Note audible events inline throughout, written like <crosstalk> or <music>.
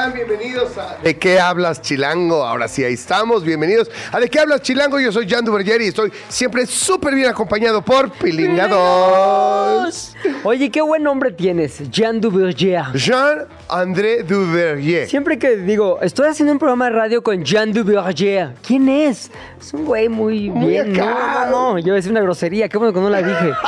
Están? Bienvenidos a ¿De qué hablas, Chilango? Ahora sí, ahí estamos. Bienvenidos a ¿De qué hablas, Chilango? Yo soy Jan Duverger y estoy siempre súper bien acompañado por Pilinga 2. Oye, qué buen nombre tienes, Jean Duverger. Jean-André Duverger. Siempre que digo, estoy haciendo un programa de radio con Jean Duverger, ¿quién es? Es un güey muy, Muy bien. acá. No, no, no, yo iba a decir una grosería, qué bueno que no la dije. <laughs>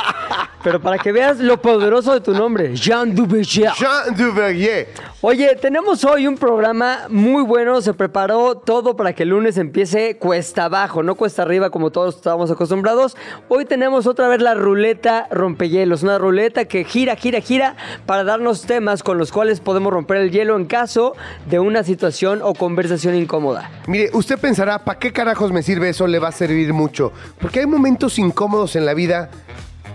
Pero para que veas lo poderoso de tu nombre, Jean Duverger. Jean Duverger. Oye, tenemos hoy un programa muy bueno. Se preparó todo para que el lunes empiece cuesta abajo, no cuesta arriba como todos estábamos acostumbrados. Hoy tenemos otra vez la ruleta rompehielos, una ruleta que gira, gira, gira para darnos temas con los cuales podemos romper el hielo en caso de una situación o conversación incómoda. Mire, usted pensará, ¿para qué carajos me sirve eso? Le va a servir mucho. Porque hay momentos incómodos en la vida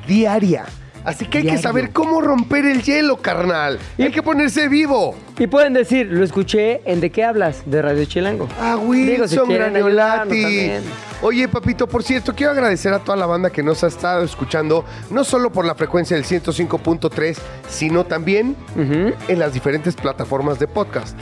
diaria. Así que hay que saber cómo romper el hielo, carnal. Hay que ponerse vivo. Y pueden decir, lo escuché en ¿De qué hablas? De Radio Chilango. Ah, si Wilson ayudarnos Graniolati. Oye, papito, por cierto, quiero agradecer a toda la banda que nos ha estado escuchando, no solo por la frecuencia del 105.3, sino también en las diferentes plataformas de podcast.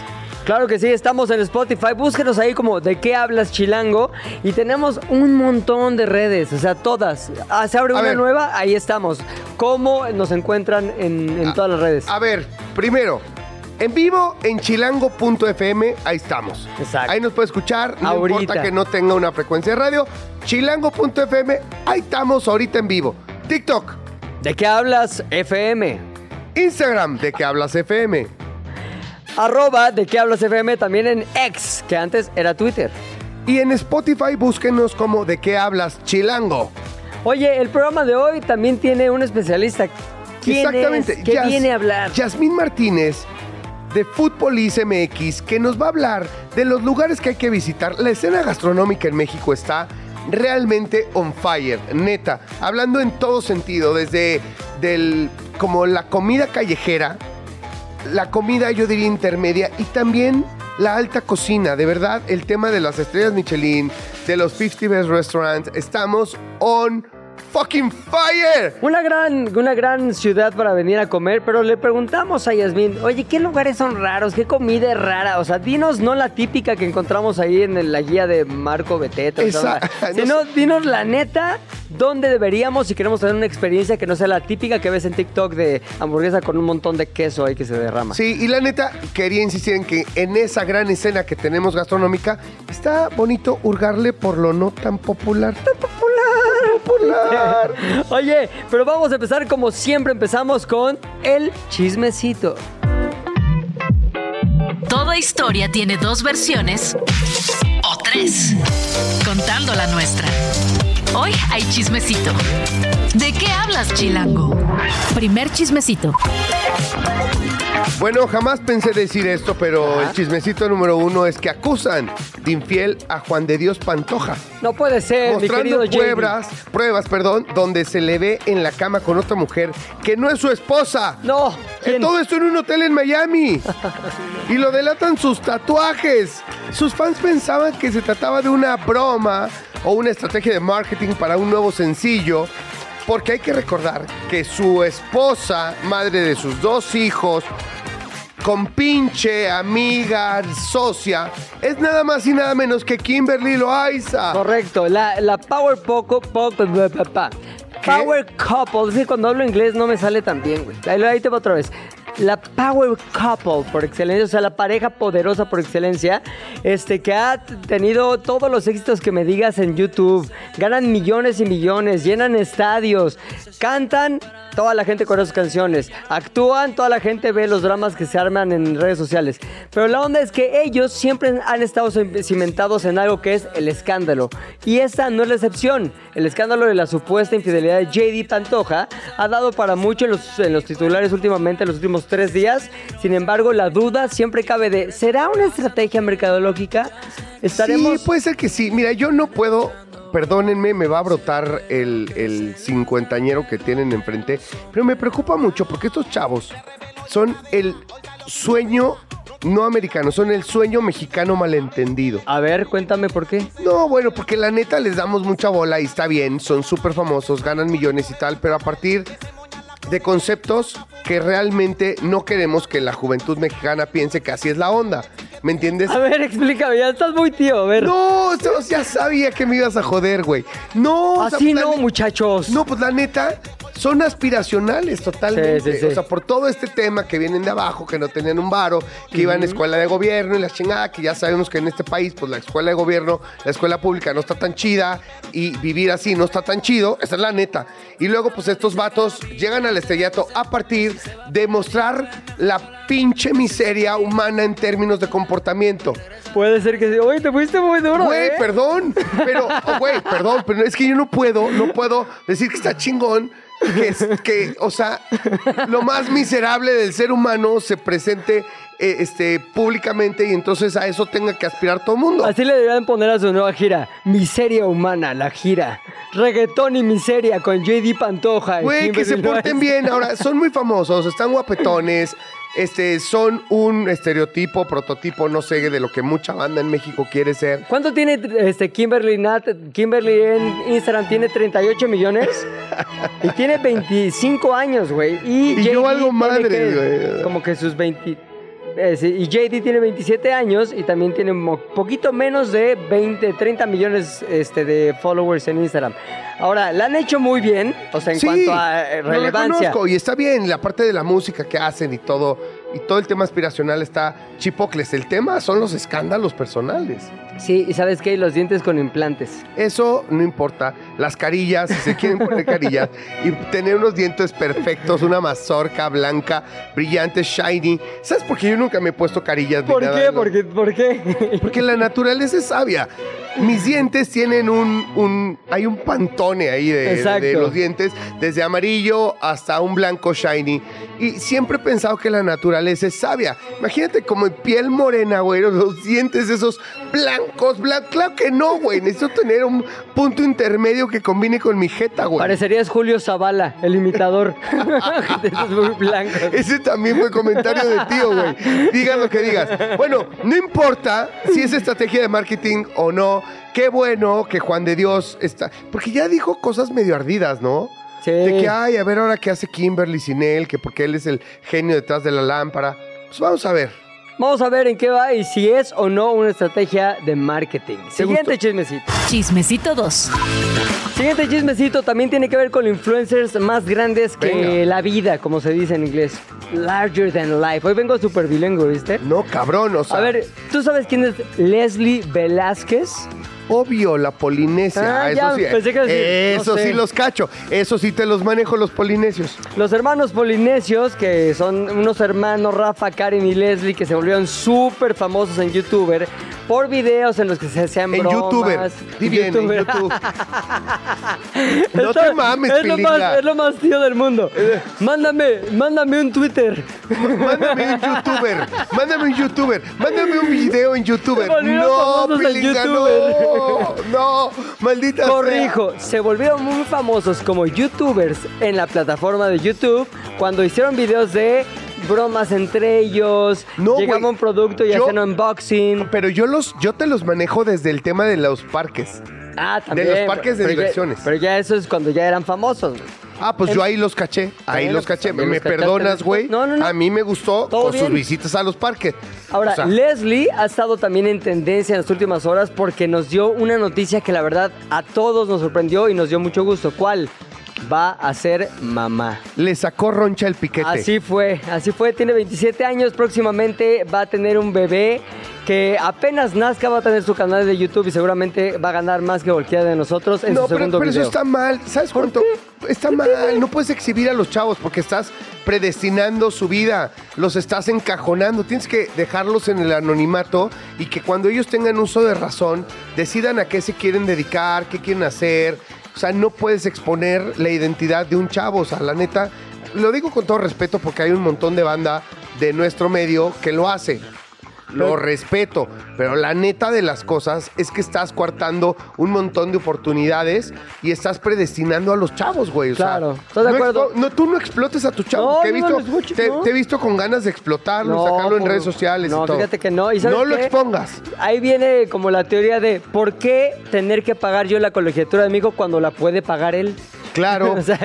Claro que sí, estamos en Spotify. Búsquenos ahí como de qué hablas chilango. Y tenemos un montón de redes, o sea, todas. Ah, se abre A una ver. nueva, ahí estamos. ¿Cómo nos encuentran en, en todas las redes? A ver, primero, en vivo en chilango.fm, ahí estamos. Exacto. Ahí nos puede escuchar, no Ahorita. importa que no tenga una frecuencia de radio. Chilango.fm, ahí estamos ahorita en vivo. TikTok, ¿De qué hablas FM? Instagram, de que hablas FM. Arroba de qué hablas FM también en X, que antes era Twitter. Y en Spotify búsquenos como de qué hablas Chilango. Oye, el programa de hoy también tiene un especialista. ¿Quién Exactamente. es? ¿Qué Yas- viene a hablar? Yasmín Martínez de Fútbolis MX que nos va a hablar de los lugares que hay que visitar. La escena gastronómica en México está realmente on fire, neta. Hablando en todo sentido, desde del, como la comida callejera, la comida yo diría intermedia y también la alta cocina, de verdad, el tema de las estrellas Michelin, de los 50 Best Restaurants, estamos on fucking fire. Una gran, una gran ciudad para venir a comer, pero le preguntamos a Yasmín, oye, ¿qué lugares son raros? ¿Qué comida es rara? O sea, dinos no la típica que encontramos ahí en la guía de Marco Beteta, Esa- <laughs> sino no dinos la neta, ¿dónde deberíamos si queremos tener una experiencia que no sea la típica que ves en TikTok de hamburguesa con un montón de queso ahí que se derrama? Sí, y la neta, quería insistir en que en esa gran escena que tenemos gastronómica, está bonito hurgarle por lo no tan popular. Tan popular, popular. <laughs> Oye, pero vamos a empezar como siempre empezamos con el chismecito. Toda historia tiene dos versiones o tres, contando la nuestra. Hoy hay chismecito. ¿De qué hablas, Chilango? Primer chismecito. Bueno, jamás pensé decir esto, pero el chismecito número uno es que acusan de infiel a Juan de Dios Pantoja. No puede ser, mi querido mostrando Jamie. pruebas, pruebas, perdón, donde se le ve en la cama con otra mujer que no es su esposa. No, ¿quién? Todo esto en un hotel en Miami. <laughs> y lo delatan sus tatuajes. Sus fans pensaban que se trataba de una broma o una estrategia de marketing para un nuevo sencillo. Porque hay que recordar que su esposa, madre de sus dos hijos, compinche, amiga, socia, es nada más y nada menos que Kimberly Loaiza. Correcto, la, la Power Poco, poco. Power Couple, es que cuando hablo inglés no me sale tan bien, güey. Ahí, ahí te va otra vez. La Power Couple por excelencia, o sea, la pareja poderosa por excelencia, este, que ha tenido todos los éxitos que me digas en YouTube. Ganan millones y millones, llenan estadios, cantan toda la gente conoce sus canciones, actúan, toda la gente ve los dramas que se arman en redes sociales. Pero la onda es que ellos siempre han estado cimentados en algo que es el escándalo. Y esta no es la excepción. El escándalo de la supuesta infidelidad de JD Pantoja ha dado para mucho en los, en los titulares últimamente, en los últimos tres días. Sin embargo, la duda siempre cabe de, ¿será una estrategia mercadológica? Estaremos... Sí, puede ser que sí. Mira, yo no puedo, perdónenme, me va a brotar el, el cincuentañero que tienen enfrente, pero me preocupa mucho porque estos chavos son el sueño no americano, son el sueño mexicano malentendido. A ver, cuéntame por qué. No, bueno, porque la neta les damos mucha bola y está bien, son súper famosos, ganan millones y tal, pero a partir de conceptos que realmente no queremos que la juventud mexicana piense que así es la onda. ¿Me entiendes? A ver, explícame, ya estás muy tío, a ver. No, ya sabía que me ibas a joder, güey. No, o sea, Así no, muchachos. No, pues la neta, son aspiracionales totalmente. Sí, sí, sí. O sea, por todo este tema que vienen de abajo, que no tenían un varo, que iban a escuela de gobierno y la chingada, que ya sabemos que en este país, pues la escuela de gobierno, la escuela pública no está tan chida y vivir así no está tan chido. Esa es la neta. Y luego, pues estos vatos llegan al estrellato a partir de mostrar la pinche miseria humana en términos de comportamiento. Puede ser que sí. Oye, te fuiste muy duro, Güey, ¿eh? perdón, pero, oh, güey, perdón, pero es que yo no puedo, no puedo decir que está chingón, que, es- que o sea, lo más miserable del ser humano se presente eh, este, públicamente y entonces a eso tenga que aspirar todo el mundo. Así le deberían poner a su nueva gira. Miseria humana, la gira. Reggaetón y miseria con JD Pantoja. y Güey, que se porten bien. Ahora, son muy famosos, están guapetones. Este, son un estereotipo, prototipo, no sé, de lo que mucha banda en México quiere ser. ¿Cuánto tiene este Kimberly Nat? Kimberly en Instagram tiene 38 millones y tiene 25 años, güey. Y, Y yo madres, que- güey. Como que sus 20 eh, sí, y JD tiene 27 años y también tiene mo- poquito menos de 20, 30 millones este, de followers en Instagram. Ahora, la han hecho muy bien, o sea, en Sí, cuanto a eh, lo relevancia. reconozco, y está bien, la parte de la música que hacen y todo, y todo el tema aspiracional está chipocles. El tema son los escándalos personales. Sí, y sabes qué, los dientes con implantes. Eso no importa. Las carillas, si se quieren poner carillas, y tener unos dientes perfectos, una mazorca blanca, brillante, shiny. ¿Sabes por qué yo nunca me he puesto carillas? ni ¿Por nada qué? lo- ¿Por qué? ¿Por qué? Porque la naturaleza es sabia. Mis dientes tienen un, un- hay un pantone ahí de, de los dientes, desde amarillo hasta un blanco shiny. Y siempre he pensado que la naturaleza es sabia. Imagínate como en piel morena, güey, los dientes esos blancos, blancos. Claro que no, güey. Necesito tener un punto intermedio que combine con mi jeta, güey. Parecerías Julio Zavala, el imitador. <laughs> <laughs> de esos muy blancos. Ese también fue comentario de tío, güey. Digas lo que digas. Bueno, no importa si es estrategia de marketing o no. Qué bueno que Juan de Dios está. Porque ya dijo cosas medio ardidas, ¿no? Sí. De que, ay, a ver ahora qué hace Kimberly sin él, que porque él es el genio detrás de la lámpara. Pues vamos a ver. Vamos a ver en qué va y si es o no una estrategia de marketing. Siguiente gustó? chismecito. Chismecito 2. Siguiente chismecito también tiene que ver con influencers más grandes que Venga. la vida, como se dice en inglés. Larger than life. Hoy vengo súper bilingüe, ¿viste? No, cabrón, o sea. A ver, ¿tú sabes quién es Leslie Velázquez? Obvio, la Polinesia. Ah, eso ya, sí. pensé que no eso sé. sí los cacho. Eso sí te los manejo los polinesios. Los hermanos polinesios, que son unos hermanos, Rafa, Karen y Leslie, que se volvieron súper famosos en YouTuber por videos en los que se hacían En bromas. YouTuber. Di bien, en. YouTube. <laughs> No Esto te mames, es lo, más, es lo más tío del mundo. Mándame, mándame un Twitter. Mándame un youtuber, mándame un youtuber, mándame un video en youtuber. No, Pilinga, no, <laughs> no, maldita sea. Corrijo, se volvieron muy famosos como youtubers en la plataforma de YouTube cuando hicieron videos de bromas entre ellos, No, llegaba un producto y Yo- hacían unboxing. Pero yo los, yo te los manejo desde el tema de los parques. Ah, también. los parques de pero ya- diversiones. pero ya eso es cuando ya eran famosos. güey. Ah, pues yo ahí los caché, ahí los caché. ¿Me los perdonas, güey? No, no, no. A mí me gustó con sus visitas a los parques. Ahora, O sea, Leslie ha estado también en tendencia en las últimas horas porque nos dio una noticia que la verdad a todos nos sorprendió y nos dio mucho gusto. ¿Cuál? Va a ser mamá. le sacó roncha el piquete. Así fue, así fue, tiene 27 años, próximamente va a tener un bebé que apenas nazca va a tener su canal de YouTube y seguramente va a ganar más que cualquiera de nosotros en no, su pero, segundo pero eso está mal. ¿Sabes ¿Por cuánto? Está mal. No puedes exhibir a los chavos porque estás predestinando su vida. Los estás encajonando. Tienes que dejarlos en el anonimato y que cuando ellos tengan uso de razón, decidan a qué se quieren dedicar, qué quieren hacer. O sea, no puedes exponer la identidad de un chavo. O sea, la neta, lo digo con todo respeto porque hay un montón de banda de nuestro medio que lo hace. Lo respeto, pero la neta de las cosas es que estás coartando un montón de oportunidades y estás predestinando a los chavos, güey. O sea, Claro, de no acuerdo. expo- No, tú no explotes a tus chavos. No, te, he visto, los escucho, te, no. te he visto con ganas de explotarlo, sacarlo en por- redes sociales no, y todo. fíjate que no. ¿Y sabes no lo qué? expongas. Ahí viene como la teoría de por qué tener que pagar yo la colegiatura de mi hijo cuando la puede pagar él. Claro. <laughs> o sea,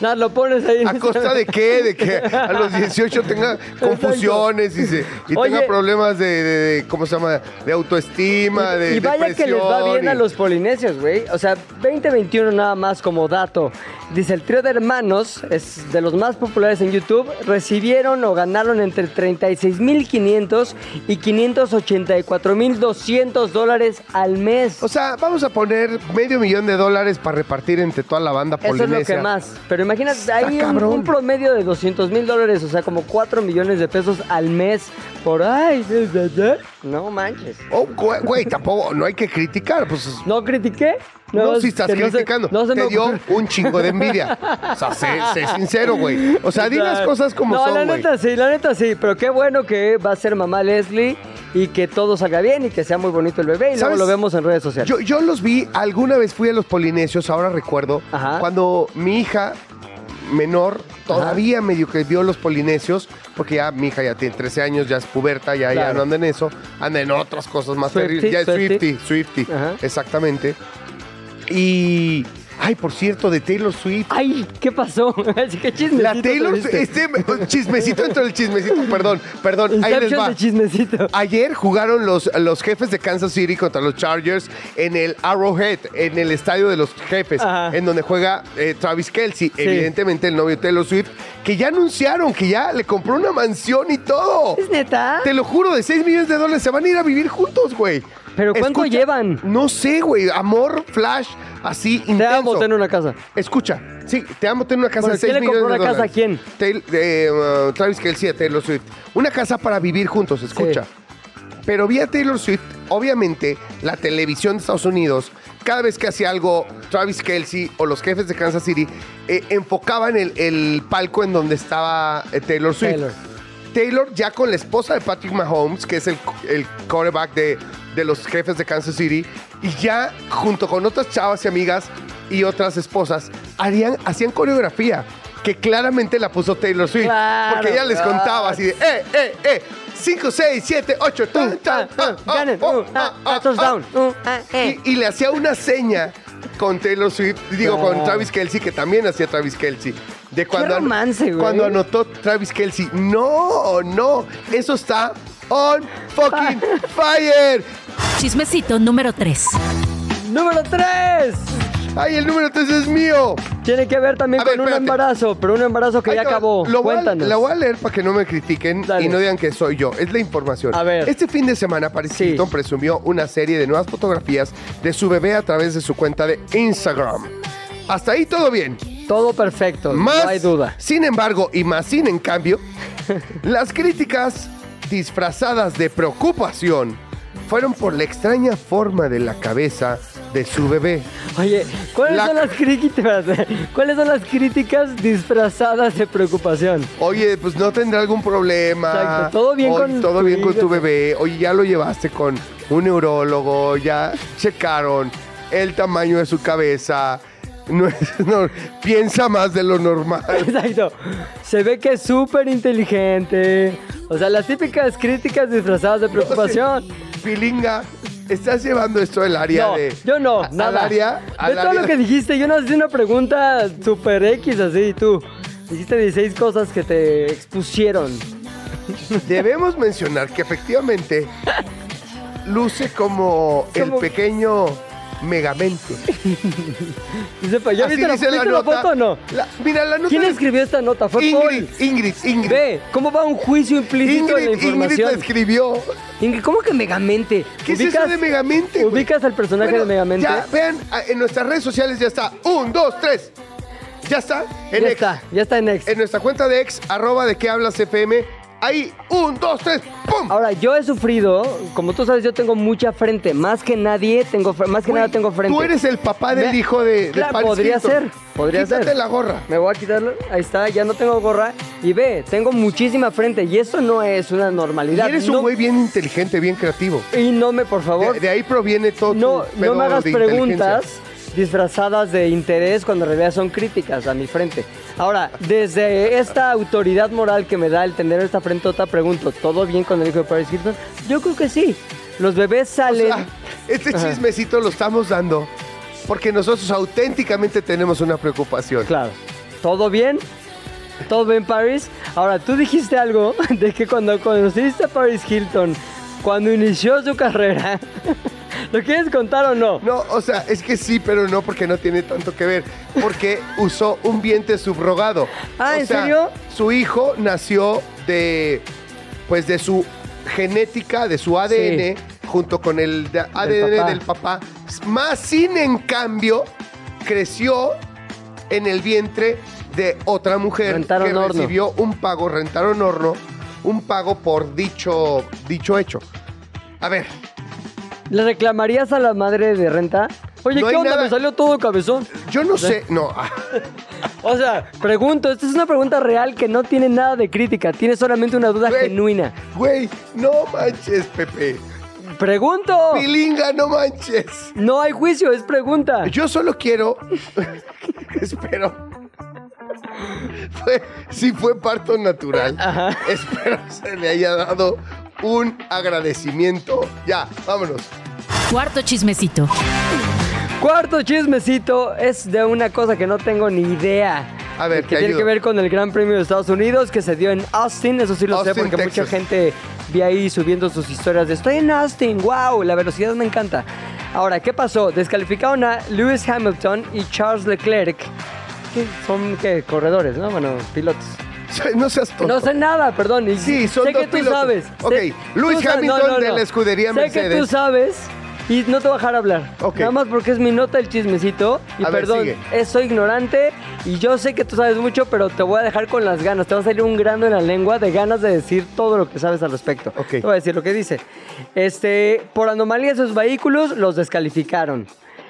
nada, lo pones ahí. ¿A costa de qué? De que a los 18 tenga confusiones y, se, y Oye. tenga problemas de, de- de- ¿cómo se llama? De autoestima, de y vaya que les va bien a y- los polinesios, güey. O sea, 2021 nada más como dato. Dice, el trío de hermanos es de los más populares en YouTube. Recibieron o ganaron entre 36.500 y 584.200 dólares al mes. O sea, vamos a poner medio millón de dólares para repartir entre toda la banda Eso es lo que más. Pero imagínate, hay un, promedio de 200 mil dólares, o sea, como 4 millones de pesos al mes por ahí. No manches. Oh, güey, güey, tampoco, no hay que criticar, pues... ¿No critiqué? No, si estás que no se- criticando, no se me te dio ocurre. un chingo de envidia. <laughs> O sea, sé, sé sincero, güey. O sea, di las cosas como no, son, la neta sí, la neta sí, pero qué bueno que va a ser mamá Leslie y que todo salga bien y que sea muy bonito el bebé y luego lo vemos en redes sociales. Yo, yo los vi, alguna vez fui a los polinesios, ahora recuerdo, Ajá. cuando mi hija menor todavía medio que vio los polinesios, porque ya mi hija ya tiene 13 años, ya es puberta, ya, ya no anda en eso, anda en otras cosas más terribles. Ya es. Swifty, Swifty, Ajá. exactamente. Y, ay, por cierto, de Taylor Swift. Ay, ¿qué pasó? <laughs> Así que chismecito. La Taylor, este chismecito dentro del chismecito, perdón, perdón, ahí les va. de chismecito. Ayer jugaron los, los jefes de Kansas City contra los Chargers en el Arrowhead, en el estadio de los jefes, Ajá. en donde juega eh, Travis Kelsey, evidentemente el novio de Taylor Swift, que ya anunciaron que ya le compró una mansión y todo. ¿Es neta? Te lo juro, de 6 millones de dólares se van a ir a vivir juntos, güey. ¿Pero cuánto llevan? No sé, güey. Amor, flash, así intenso. Te amo tener una casa. Escucha, sí, te amo tener una casa Bueno, de 6 ¿quién le millones compró de la casa a dólares. quién? Taylor- eh, uh, Travis Kelsey a Taylor Swift. Una casa para vivir juntos, escucha. Pero vi a Taylor Swift, obviamente, la televisión de Estados Unidos, cada vez que hacía algo Travis Kelsey o los jefes de Kansas City, eh, enfocaban el, el palco en donde estaba eh, Taylor Swift. Taylor. Taylor ya con la esposa de Patrick Mahomes, que es el, el quarterback de, de los jefes de Kansas City, y ya junto con otras chavas y amigas y otras esposas, harían, hacían coreografía que claramente la puso Taylor Swift. Claro, porque ella les contaba así de, eh, eh, eh, 5, 6, 7, 8, tan, tan, ah, ah, Ganen. oh, Uh, ah, ah, ah, touchdown. Uh, ah, eh. y, le hacía una seña con Taylor Swift, digo, con. Travis Kelsey, que también hacía Travis Kelsey. De cuando, an- romance, güey. cuando anotó Travis Kelsey. No, no, eso está on fucking fire. Chismecito número 3. Número 3. Ay, el número 3 es mío. Tiene que ver también A con ver, un espérate. embarazo, pero un embarazo que Ahí ya te va. acabó. Lo voy, a, Cuéntanos. la voy a leer para que no me critiquen Dale. y no digan que soy yo. Es la información. A ver. Este fin de semana Paris Sí. Hilton presumió una serie de nuevas fotografías de su bebé a través de su cuenta de Instagram. Hasta ahí todo bien. Todo perfecto, Más, no hay duda. sin embargo, y más sin en cambio, <laughs> las críticas disfrazadas de preocupación fueron por la extraña forma de la cabeza de su bebé. Oye, ¿cuáles La- son las críticas? <laughs> ¿Cuáles son las críticas disfrazadas de preocupación? Oye, pues no tendrá algún problema. Exacto, todo bien Oye, con todo tu bien con tu bebé. Oye, ya lo llevaste con un neurólogo, ya checaron el tamaño de su cabeza. No, <laughs> piensa más de lo normal. <laughs> Exacto. Se ve que es súper inteligente. O sea, las típicas críticas disfrazadas de preocupación. Pilinga, estás llevando esto del área No, de. yo no, a- nada. Al área. de al todo área- lo que dijiste, yo no hice una pregunta súper X así, tú. Dijiste 16 cosas que te expusieron. Debemos mencionar que efectivamente luce como el pequeño Megamente. <laughs> Dice, ¿ya viste, la, dice la foto o no? La- mira, la nota ¿Quién de- escribió esta nota? Fue Ingrid, Paul. Ingrid, Ingrid. Ve, ¿cómo va un juicio implícito en la Ingrid, Ingrid información? la escribió. Ingrid, ¿cómo que Megamente? ¿Qué es eso de Megamente? güey? ¿Ubicas al personaje Bueno, de Megamente? Ya, vean, en nuestras redes sociales ya está. Un, dos, tres. Ya está. En ya ex. está, ya está en ex. En nuestra cuenta de ex, arroba de qué hablas FM. Ahí, un, dos, tres, ¡pum! Ahora, yo he sufrido, como tú sabes, yo tengo mucha frente. Más que nadie, tengo más que Güey, nada tengo frente. Tú eres el papá del hijo de, de Claro, Paris podría Hilton. ser, podría Quítate ser. la gorra. Me voy a quitarlo. Ahí está, ya no tengo gorra. Y ve, tengo muchísima frente. Y eso no es una Y normalidad. eres no, un güey bien inteligente, bien creativo. Y no me, por favor, De, de ahí proviene todo no, tu no pedo me hagas de preguntas. Disfrazadas de interés cuando en realidad son críticas a mi frente. Ahora, desde esta autoridad moral que me da el tener esta frentota, pregunto, ¿todo bien con el hijo de Paris Hilton? Yo creo que sí. Los bebés O salen... sea, este Ajá. chismecito lo estamos dando porque nosotros auténticamente tenemos una preocupación. Claro. ¿Todo bien? ¿Todo bien, Paris? Ahora, tú dijiste algo <laughs> de que cuando conociste a Paris Hilton, cuando inició su carrera, <laughs> ¿lo quieres contar o no? No, o sea, es que sí, pero no porque no tiene tanto que ver. Porque usó un vientre subrogado. Ah, O ¿en sea, serio? Su hijo nació de, pues, de su genética, de su ADN, junto con el de- ADN papá. del papá. Más sin en cambio, creció en el vientre de otra mujer Rentaron que horno. recibió un pago, rentaron horno, un pago por dicho, dicho hecho. A ver, ¿Le reclamarías a la madre de renta? Oye, No ¿qué hay onda? nada- Me salió todo cabezón. yo no sé, no, ah, <laughs> <laughs> O sea, pregunto, esta es una pregunta real que no tiene nada de crítica, tiene solamente una duda Güey. genuina. güey, no manches, Pepe. Pregunto. Pilinga, no manches. No hay juicio, es pregunta. Yo solo quiero. <laughs> espero. Fue, sí fue parto natural. Ajá. Espero se le haya dado un agradecimiento. Ya, vámonos. Cuarto chismecito. Cuarto chismecito es de una cosa que no tengo ni idea. A ver, que te tiene ayudo. que ver con el Gran Premio de Estados Unidos que se dio en Austin. Eso sí lo sé porque mucha gente vi ahí subiendo sus historias de estoy en Austin, wow, la velocidad me encanta. Ahora, ¿qué pasó? Descalificaron a Lewis Hamilton y Charles Leclerc. que son ¿qué? corredores, ¿no? Bueno, pilotos. No seas tonto. No sé nada, perdón. y Sí, son sé dos que tú pilotos. sabes. Ok, Sé- sa- Hamilton de la escudería sé Mercedes. que tú sabes y no te voy a dejar hablar. Ok. Nada más porque es mi nota el chismecito. Y A ver, perdón, eh, soy ignorante y yo sé que tú sabes mucho, pero te voy a dejar con las ganas. Te va a salir un grano en la lengua de ganas de decir todo lo que sabes al respecto. Ok. Te voy a decir lo que dice. Este, por anomalía de sus vehículos, los descalificaron.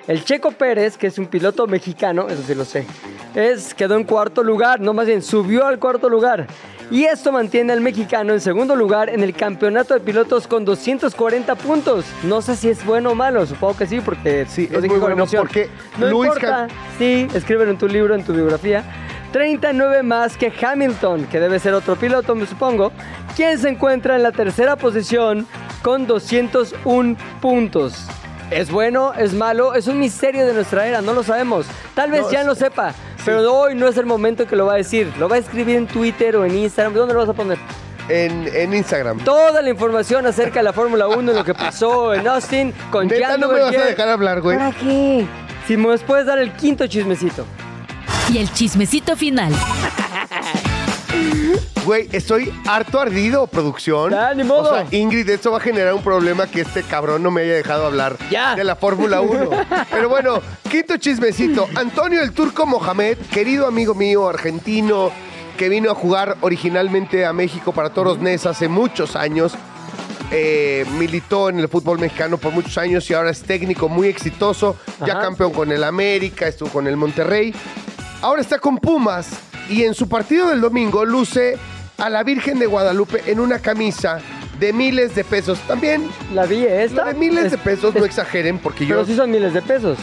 El Checo Pérez, que es un piloto mexicano, eso sí lo sé, es, quedó en cuarto lugar, no más bien subió al cuarto lugar. Y esto mantiene al mexicano en segundo lugar en el campeonato de pilotos con 240 puntos. No sé si es bueno o malo, supongo que sí, porque Sí, es muy bueno, emoción. porque no Lewis importa. Sí, escríbelo en tu libro, en tu biografía. 39 más que Hamilton, que debe ser otro piloto, me supongo, quien se encuentra en la tercera posición con 201 puntos. ¿Es bueno? ¿Es malo? Es un misterio de nuestra era, no lo sabemos. Tal vez No, ya es- lo sepa, pero hoy no es el momento que lo va a decir. Lo va a escribir en Twitter o en Instagram. ¿Dónde lo vas a poner? En, en Instagram. Toda la información acerca de la Fórmula 1 y lo que pasó en Austin con Neta, no me vas a dejar hablar, güey. ¿Para qué? Si me puedes dar el quinto chismecito. Y el chismecito final. <laughs> Güey, estoy harto ardido, producción. Ya, ni modo. O sea, Ingrid, esto va a generar un problema que este cabrón no me haya dejado hablar Ya. de la Fórmula 1. <laughs> Pero bueno, quinto chismecito. Antonio el Turco Mohamed, querido amigo mío argentino, que vino a jugar originalmente a México para Toros Nes hace muchos años. Eh, militó en el fútbol mexicano por muchos años y ahora es técnico muy exitoso. Ya Ajá. campeón con el América, estuvo con el Monterrey. Ahora está con Pumas y en su partido del domingo luce a la Virgen de Guadalupe en una camisa de miles de pesos. También, La vi esta. lo de miles Es- de pesos, no exageren, porque Pero yo sí son miles de pesos.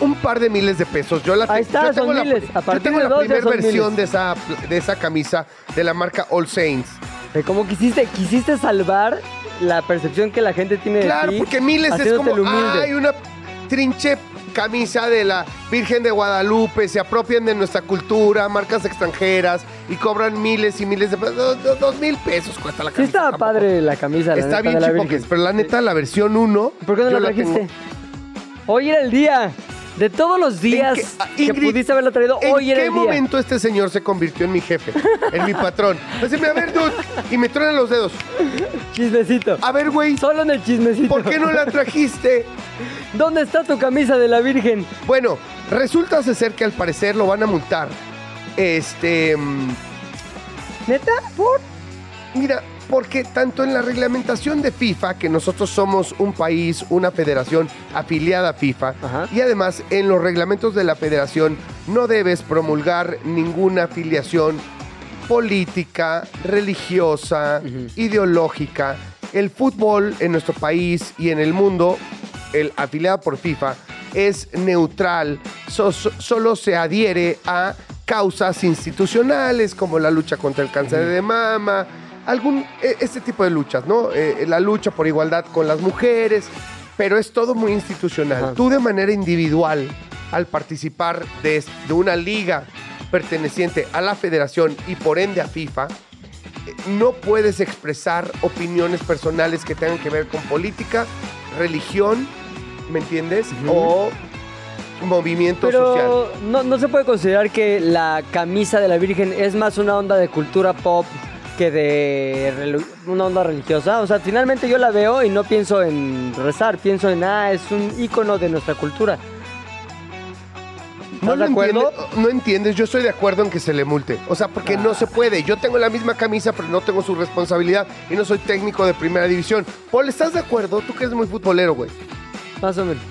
un par de miles de pesos. Yo la Ahí está, yo tengo son la, miles. A yo tengo de la primera versión miles. de esa, de esa camisa de la marca All Saints. De cómo quisiste, quisiste salvar la percepción que la gente tiene Claro, de ti. porque miles es como, hay una trinche camisa de la Virgen de Guadalupe, se apropian de nuestra cultura, marcas extranjeras y cobran miles y miles de pesos. Dos, dos- dos mil pesos cuesta la Sí camisa. estaba tampoco. padre la camisa. la Está bien chipoques, pero la neta, la versión 1. ¿Por qué no la trajiste? Hoy era el día. De todos los días ¿En qué- ah, que Ingrid, pudiste haberlo traído, ¿En hoy era qué el día. momento este señor se convirtió en mi jefe? En mi patrón. Decirme, a ver, dude. Y me truenan los dedos. Chismecito. A ver, güey. Solo en el chismecito. ¿Por qué no la trajiste? ¿Dónde está tu camisa de la Virgen? Bueno, resulta ser que al parecer lo van a multar. Este. mm, ¿Neta? ¿Por? Mira, porque tanto en la reglamentación de FIFA, que nosotros somos un país, una federación afiliada a FIFA, Ajá. y además en los reglamentos de la federación no debes promulgar ninguna afiliación política, religiosa, ideológica. El fútbol en nuestro país y en el mundo, el afiliado por FIFA, es neutral, so- so- solo se adhiere a causas institucionales como la lucha contra el cáncer de mama, algún e- este tipo de luchas, ¿no? Eh, la lucha por igualdad con las mujeres, pero es todo muy institucional. Ajá. Tú de manera individual, al participar de, de una liga perteneciente a la federación y por ende a FIFA, eh, no puedes expresar opiniones personales que tengan que ver con política, religión, ¿me entiendes? O movimiento social. Pero no, no se puede considerar que la camisa de la Virgen es más una onda de cultura pop que de una onda religiosa. O sea, finalmente yo la veo y no pienso en rezar, pienso en, ah, es un ícono de nuestra cultura. No, ¿Estás de acuerdo? no entiendes, yo estoy de acuerdo en que se le multe. O sea, porque no se puede. Yo tengo la misma camisa, pero no tengo su responsabilidad y no soy técnico de primera división. Paul, ¿estás de acuerdo? Tú que eres muy futbolero, güey. Más o menos.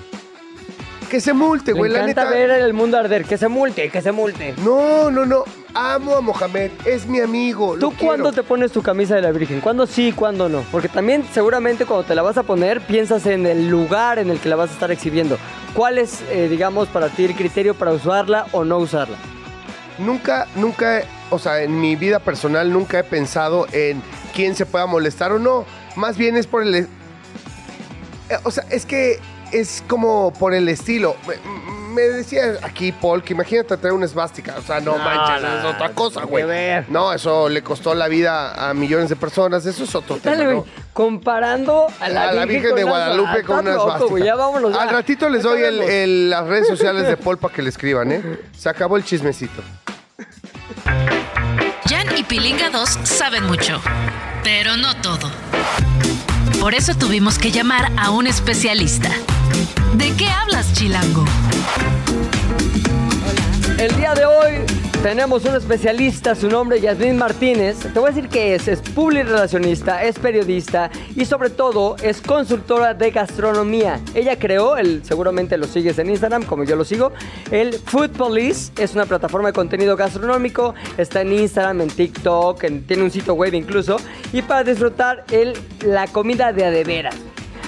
Que se multe, Me güey, la neta. ver el mundo arder. Que se multe, que se multe. No, no, no. Amo a Mohamed. Es mi amigo. lo ¿Tú cuándo te pones tu camisa de la Virgen? ¿Cuándo sí y cuándo no? Porque también seguramente cuando te la vas a poner piensas en el lugar en el que la vas a estar exhibiendo. ¿Cuál es, eh, digamos, para ti el criterio para usarla o no usarla? Nunca, nunca, o sea, en mi vida personal nunca he pensado en quién se pueda molestar o no. Más bien es por el... eh, O sea, es que es como por el estilo. Me, decía aquí Paul que imagínate traer una esvástica. O sea, no, No, manches, no, es otra cosa, güey. que ver. No, eso le costó la vida a millones de personas. Eso es otro tema, Dale. Comparando a la, a la Virgen de Guadalupe con estás una loco, esvástica. güey, Ya vámonos. Al ratito les doy el- Acabemos. el- las redes sociales de <laughs> Paul para que le escriban, ¿eh? Se acabó el chismecito. Jan y Pilinga 2 saben mucho, pero no todo. Por eso tuvimos que llamar a un especialista. ¿De qué hablas, Chilango? El día de hoy tenemos un especialista, su nombre es Yasmín Martínez. Te voy a decir que es, es public relacionista, es periodista y sobre todo es consultora de gastronomía. Ella creó, seguramente lo sigues en Instagram como yo lo sigo, el Food Police, es una plataforma de contenido gastronómico, está en Instagram, en TikTok, en- tiene un sitio web incluso, y para disfrutar la comida de adeveras.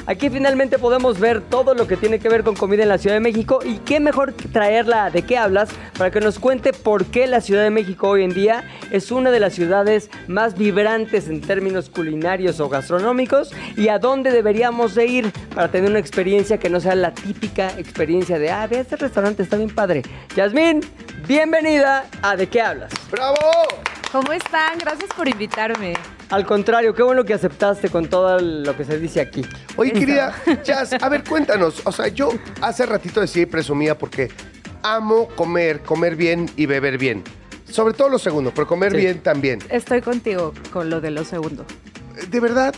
Aquí finalmente podemos ver todo lo que tiene que ver con comida en la Ciudad de México y qué mejor traerla de qué hablas para que nos cuente por qué la Ciudad de México hoy en día es una de las ciudades más vibrantes en términos culinarios o gastronómicos y a dónde deberíamos de ir para tener una experiencia que no sea la típica experiencia de, ah, ve este restaurante, está bien padre. Yasmín, bienvenida a ¿De qué hablas? ¡Bravo! ¿Cómo están? Gracias por invitarme. Al contrario, qué bueno que aceptaste con todo lo que se dice aquí. Oye, querida <laughs> Jazz, a ver, cuéntanos. O sea, yo hace ratito decía y presumía porque amo comer, comer bien y beber bien. Sobre todo lo segundo, pero comer Sí. bien también. Estoy contigo con lo de lo segundo. De verdad,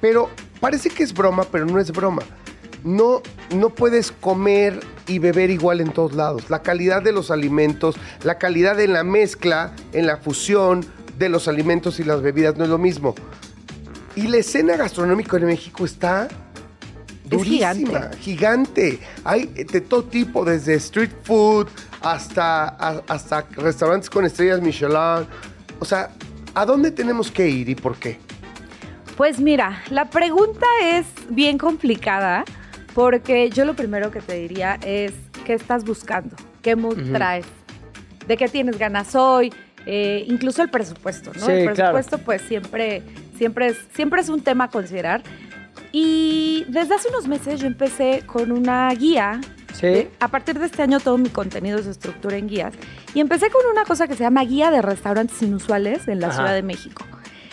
pero parece que es broma, pero no es broma. No, no puedes comer y beber igual en todos lados. La calidad de los alimentos, la calidad en la mezcla, en la fusión de los alimentos y las bebidas no es lo mismo. Y la escena gastronómica en México está durísima, gigante. gigante. Hay de todo tipo, desde street food hasta, a- hasta restaurantes con estrellas Michelin. O sea, ¿a dónde tenemos que ir y por qué? Pues mira, la pregunta es bien complicada porque yo lo primero que te diría es qué estás buscando, qué mood traes, de qué tienes ganas hoy, eh, incluso el presupuesto, ¿no? Sí, el claro. presupuesto pues siempre, siempre, es, siempre es un tema a considerar. Y desde hace unos meses yo empecé con una guía Sí. A partir de este año todo mi contenido se estructura en guías. Y empecé con una cosa que se llama Guía de Restaurantes Inusuales en la Ajá. Ciudad de México.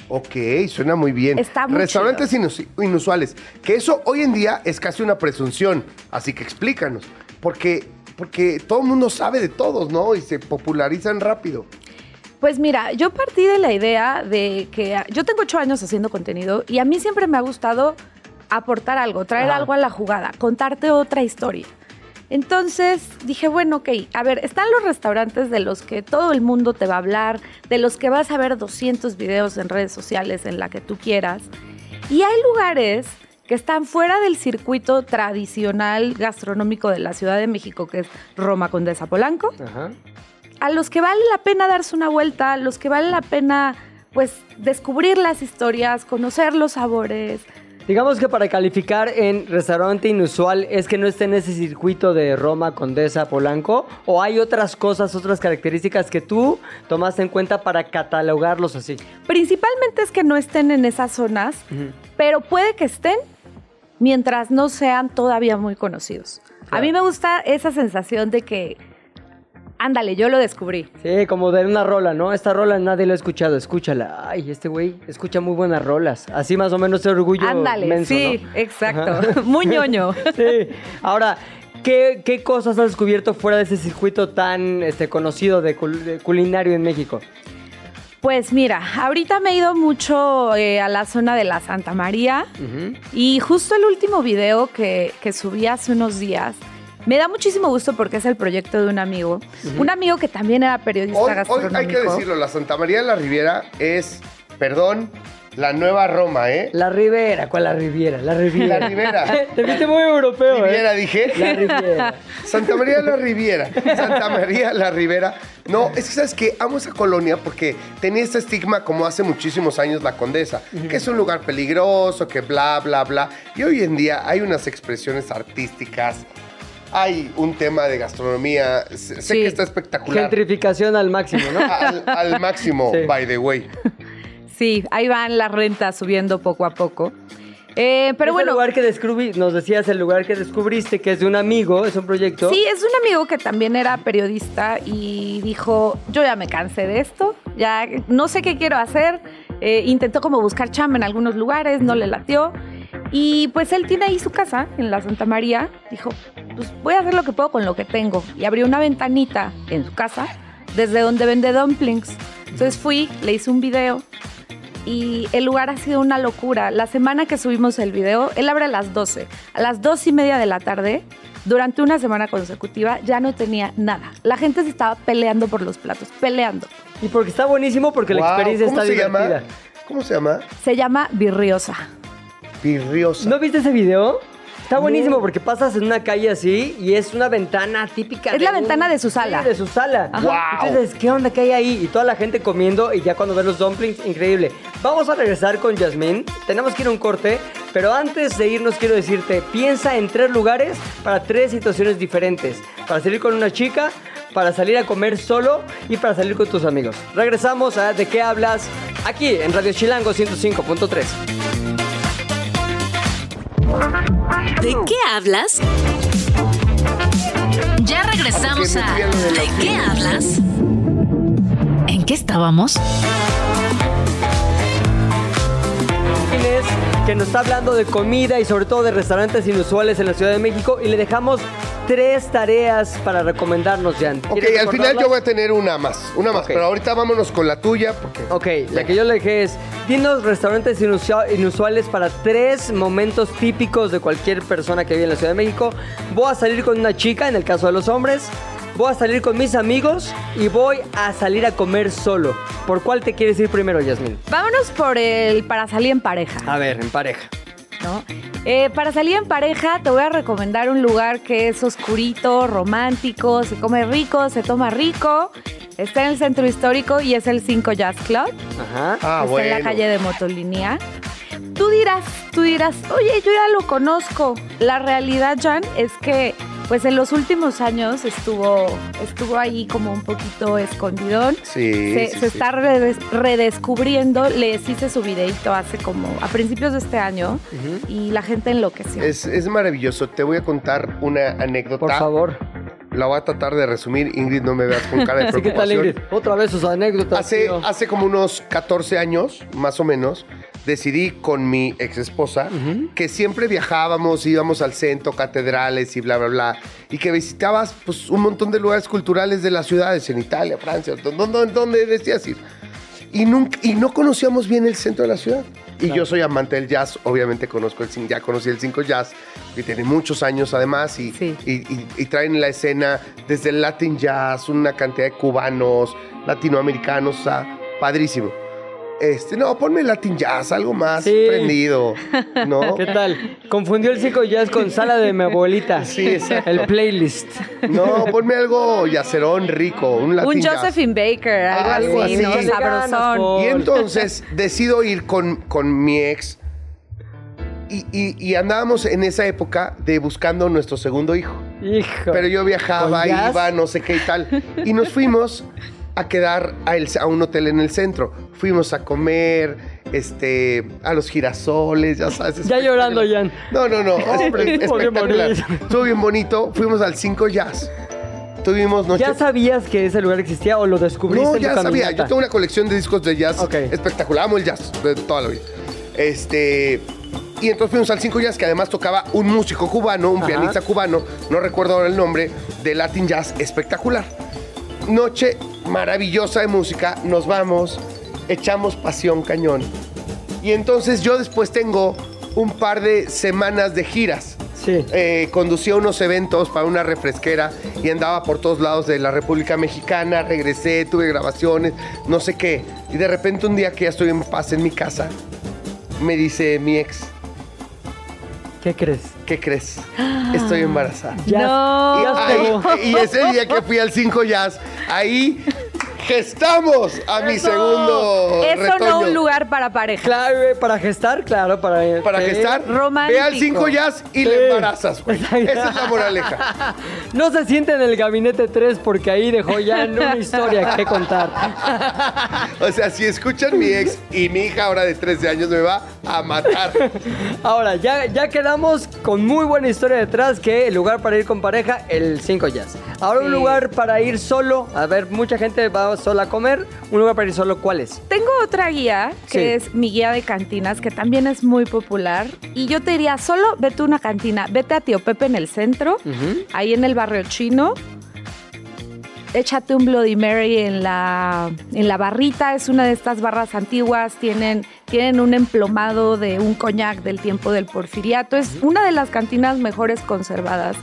Ok, suena muy bien. Está muy Restaurantes inus- inusuales. Que eso hoy en día es casi una presunción. Así que explícanos. Porque, porque todo el mundo sabe de todos, ¿no? Y se popularizan rápido. Pues mira, yo partí de la idea de que yo tengo ocho años haciendo contenido y a mí siempre me ha gustado aportar algo, traer Ajá. algo a la jugada, contarte otra historia. Entonces dije, bueno, ok, a ver, están los restaurantes de los que todo el mundo te va a hablar, de los que vas a ver 200 videos en redes sociales en la que tú quieras. Y hay lugares que están fuera del circuito tradicional gastronómico de la Ciudad de México, que es Roma Condesa Polanco Ajá. a los que vale la pena darse una vuelta, a los que vale la pena pues descubrir las historias, conocer los sabores. Digamos que para calificar en restaurante inusual es que no esté en ese circuito de Roma, Condesa, Polanco, o hay otras cosas, otras características que tú tomaste en cuenta para catalogarlos así. Principalmente es que no estén en esas zonas, pero puede que estén mientras no sean todavía muy conocidos. A mí me gusta esa sensación de que, ándale, yo lo descubrí. Sí, como de una rola, ¿no? Esta rola nadie la ha escuchado, escúchala. Ay, este güey escucha muy buenas rolas. Así más o menos ese orgullo ándale, menso, sí, ¿no? exacto. Ajá. <laughs> muy ñoño. <laughs> Sí. Ahora, ¿qué, qué cosas has descubierto fuera de ese circuito tan este, conocido de, cul- de culinario en México? Pues mira, ahorita me he ido mucho eh, a la zona de la Santa María. Y justo el último video que, que subí hace unos días, me da muchísimo gusto porque es el proyecto de un amigo. Un amigo que también era periodista Hoy, hoy gastronómico. hay que decirlo, la Santa María de la Riviera es, perdón, la nueva Roma, ¿eh? La Ribera, ¿cuál la Riviera? La Riviera. La Ribera. <laughs> Te viste muy europeo, Riviera, ¿eh? dije. La Riviera. <laughs> Santa María de la Riviera. Santa María la Ribera. No, es que sabes que amo esa colonia porque tenía este estigma como hace muchísimos años la Condesa, que es un lugar peligroso, que bla, bla, bla. Y hoy en día hay unas expresiones artísticas, hay un tema de gastronomía, sé, Sí. que está espectacular. Gentrificación al máximo, ¿no? Al, al máximo, Sí. by the way. Sí, ahí van las rentas subiendo poco a poco. Eh, pero bueno, lugar que descubrí, nos decías el lugar que descubriste, que es de un amigo, es un proyecto. sí, es un amigo que también era periodista y dijo, yo ya me cansé de esto, ya no sé qué quiero hacer. Eh, intentó como buscar chamba en algunos lugares, no le latió. Y pues él tiene ahí su casa en la Santa María. Dijo, pues voy a hacer lo que puedo con lo que tengo. Y abrió una ventanita en su casa desde donde vende dumplings. Entonces fui, le hice un video y el lugar ha sido una locura. La semana que subimos el video, él abre a las 12. A las 2 y media de la tarde, durante una semana consecutiva, ya no tenía nada. La gente se estaba peleando por los platos, peleando. Y porque está buenísimo, porque la experiencia ¿Cómo está se divertida. llama? ¿Cómo se llama? Se llama Birriosa. Pirriosa. ¿No viste ese video? Está buenísimo porque pasas en una calle así y es una ventana típica. Es la ventana de su sala. Sí, de su sala. Ajá. Wow. Entonces, ¿qué onda que hay ahí? Y toda la gente comiendo y ya cuando ves los dumplings, increíble. Vamos a regresar con Yasmín. Tenemos que ir a un corte, pero antes de irnos quiero decirte, piensa en tres lugares para tres situaciones diferentes. Para salir con una chica, para salir a comer solo y para salir con tus amigos. Regresamos a ¿De qué hablas? Aquí en Radio Chilango 105.3. ¿De qué hablas? Ya regresamos a de la ¿De qué hablas? ¿En qué estábamos? Que nos está hablando de comida y sobre todo de restaurantes inusuales en la Ciudad de México y le dejamos tres tareas para recomendarnos, Jan. Ok, ¿Quieres al final yo voy a tener una más, una más, pero ahorita vámonos con la tuya porque Ok, la que yo le dejé es, dinos restaurantes inusua- inusuales para tres momentos típicos de cualquier persona que vive en la Ciudad de México. Voy a salir con una chica, en el caso de los hombres. Voy a salir con mis amigos y voy a salir a comer solo. ¿Por cuál te quieres ir primero, Yasmín? Vámonos por el para salir en pareja. A ver, en pareja. ¿No? Eh, para salir en pareja te voy a recomendar un lugar que es oscurito, romántico, se come rico, se toma rico. Está en el centro histórico y es el 5 Jazz Club. Ajá. Ah, está bueno. en la calle de Motolinía. Tú dirás, tú dirás, oye, yo ya lo conozco. La realidad, Jan, es que pues en los últimos años estuvo, estuvo ahí como un poquito escondidón. Sí, se, sí, se sí. está redes- redescubriendo. Les hice su videito hace como a principios de este año y la gente enloqueció. es, es maravilloso. Te voy a contar una anécdota. Por favor. La voy a tratar de resumir. Ingrid, no me veas con cara de <laughs> Así que tal, preocupación. Ingrid. Otra vez sus anécdotas. Hace, hace como unos 14 años, más o menos, decidí con mi ex esposa que siempre viajábamos, íbamos al centro, catedrales y bla, bla, bla, y que visitabas pues, un montón de lugares culturales de las ciudades, en Italia, Francia, donde, donde decías ir. Y, nunca, y no conocíamos bien el centro de la ciudad. Y yo soy amante del jazz, obviamente conozco el ya conocí el 5 Jazz, que tiene muchos años además, y, Sí. y, y- y traen en la escena desde el Latin Jazz, una cantidad de cubanos, latinoamericanos, o sea, padrísimo. Este, no, ponme Latin Jazz, algo más Sí. prendido, ¿no? <laughs> ¿Qué tal? Confundió el 5 jazz con sala de mi abuelita. <laughs> Sí, exacto. El playlist. No, ponme algo yacerón rico, un Latin Un Jazz. Josephine Baker, algo, Algo así, así. ¿no? Sabrosón. Y entonces decido ir con, con mi ex y, y- y andábamos en esa época de buscando nuestro segundo hijo. Hijo. Pero yo viajaba, iba, no sé qué y tal. Y nos fuimos a quedar a, el- a un hotel en el centro. Fuimos a comer, este, a los girasoles, ya sabes. Ya llorando, Jan. No, no, no. <laughs> hombre, espectacular. Estuvo bien bonito. Fuimos al 5 Jazz. Tuvimos noche. ¿Ya sabías que ese lugar existía o lo descubriste No, en tu ya sabía. Yo tengo una colección de discos de jazz Ok. espectacular. Amo el jazz de toda la vida. Este. Y entonces fuimos al 5 Jazz que además tocaba un músico cubano, un Ajá. pianista cubano, no recuerdo ahora el nombre, de Latin Jazz espectacular. Noche maravillosa de música, nos vamos, echamos pasión cañón. Y entonces yo después tengo un par de semanas de giras. Sí. Eh, conducía unos eventos para una refresquera y andaba por todos lados de la República Mexicana, regresé, tuve grabaciones, no sé qué. Y de repente un día que ya estoy en paz en mi casa, me dice mi ex, ¿Qué crees? ¿qué crees? Estoy embarazada. Ya, No. Y, pegó. y ese día que fui al 5 Jazz, ahí gestamos a mi segundo Eso retoño. no un lugar para pareja. Claro, para gestar, claro, para... Para sí. gestar, Romántico. ve al 5 Jazz y Sí. le embarazas, güey. <laughs> Esa es la moraleja. <laughs> No se siente en el gabinete 3 porque ahí dejó ya una historia que contar. <laughs> O sea, si escuchan mi ex y mi hija ahora de 13 años me va a matar. Ahora, ya, ya quedamos con muy buena historia detrás que el lugar para ir con pareja, el 5 Jazz. Ahora un lugar para ir solo, a ver, mucha gente va sola a comer, un lugar para ir solo, ¿cuál es? Tengo otra guía que Sí. es mi guía de cantinas, que también es muy popular. Y yo te diría, solo vete a una cantina, vete a Tío Pepe en el centro, ahí en el barrio chino. Échate un Bloody Mary en la, en la barrita, es una de estas barras antiguas, tienen, tienen un emplomado de un coñac del tiempo del porfiriato, es una de las cantinas mejores conservadas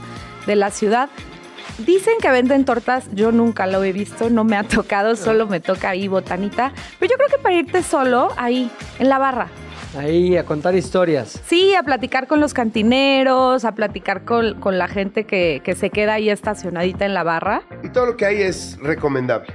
de la ciudad. Dicen que venden tortas, yo nunca lo he visto, no me ha tocado, solo me toca ahí botanita, pero yo creo que para irte solo, ahí, en la barra. Ahí a contar historias. Sí, a platicar con los cantineros, a platicar con, con la gente que, que se queda ahí estacionadita en la barra. Y todo lo que hay es recomendable.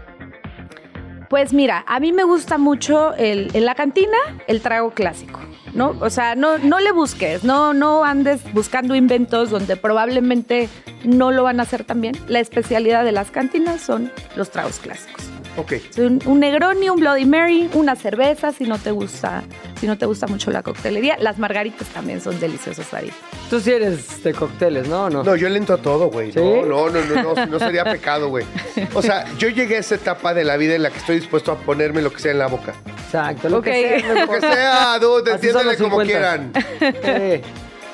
Pues mira, a mí me gusta mucho el, en la cantina el trago clásico, ¿no? O sea, no, no le busques, no, no andes buscando inventos donde probablemente no lo van a hacer tan bien. La especialidad de las cantinas son los tragos clásicos. Ok. Un, un Negroni, un Bloody Mary, una cerveza si no te gusta, si no te gusta mucho la coctelería. Las margaritas también son deliciosas ahí. Tú sí eres de cócteles, ¿no? ¿No? No, yo le entro a todo, güey. ¿Sí? No, no, no, no, no, no sería pecado, güey. O sea, yo llegué a esa etapa de la vida en la que estoy dispuesto a ponerme lo que sea en la boca. Exacto, lo que sea. Lo que sea, dude, entiéndele como 50. quieran. Sí.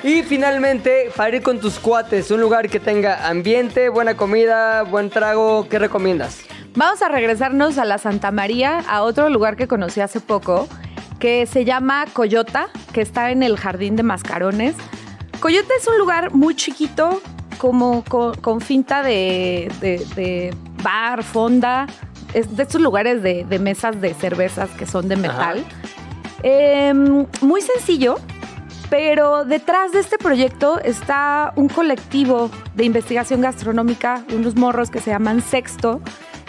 Y finalmente, para ir con tus cuates, un lugar que tenga ambiente, buena comida, buen trago, ¿qué recomiendas? Vamos a regresarnos a la Santa María, a otro lugar que conocí hace poco, que se llama Coyota, que está en el Jardín de Mascarones. Coyota es un lugar muy chiquito, como con, con finta de, de- de bar, fonda, es de estos lugares de, de mesas de cervezas que son de metal. Em, muy sencillo, pero detrás de este proyecto está un colectivo de investigación gastronómica, unos morros que se llaman Sexto,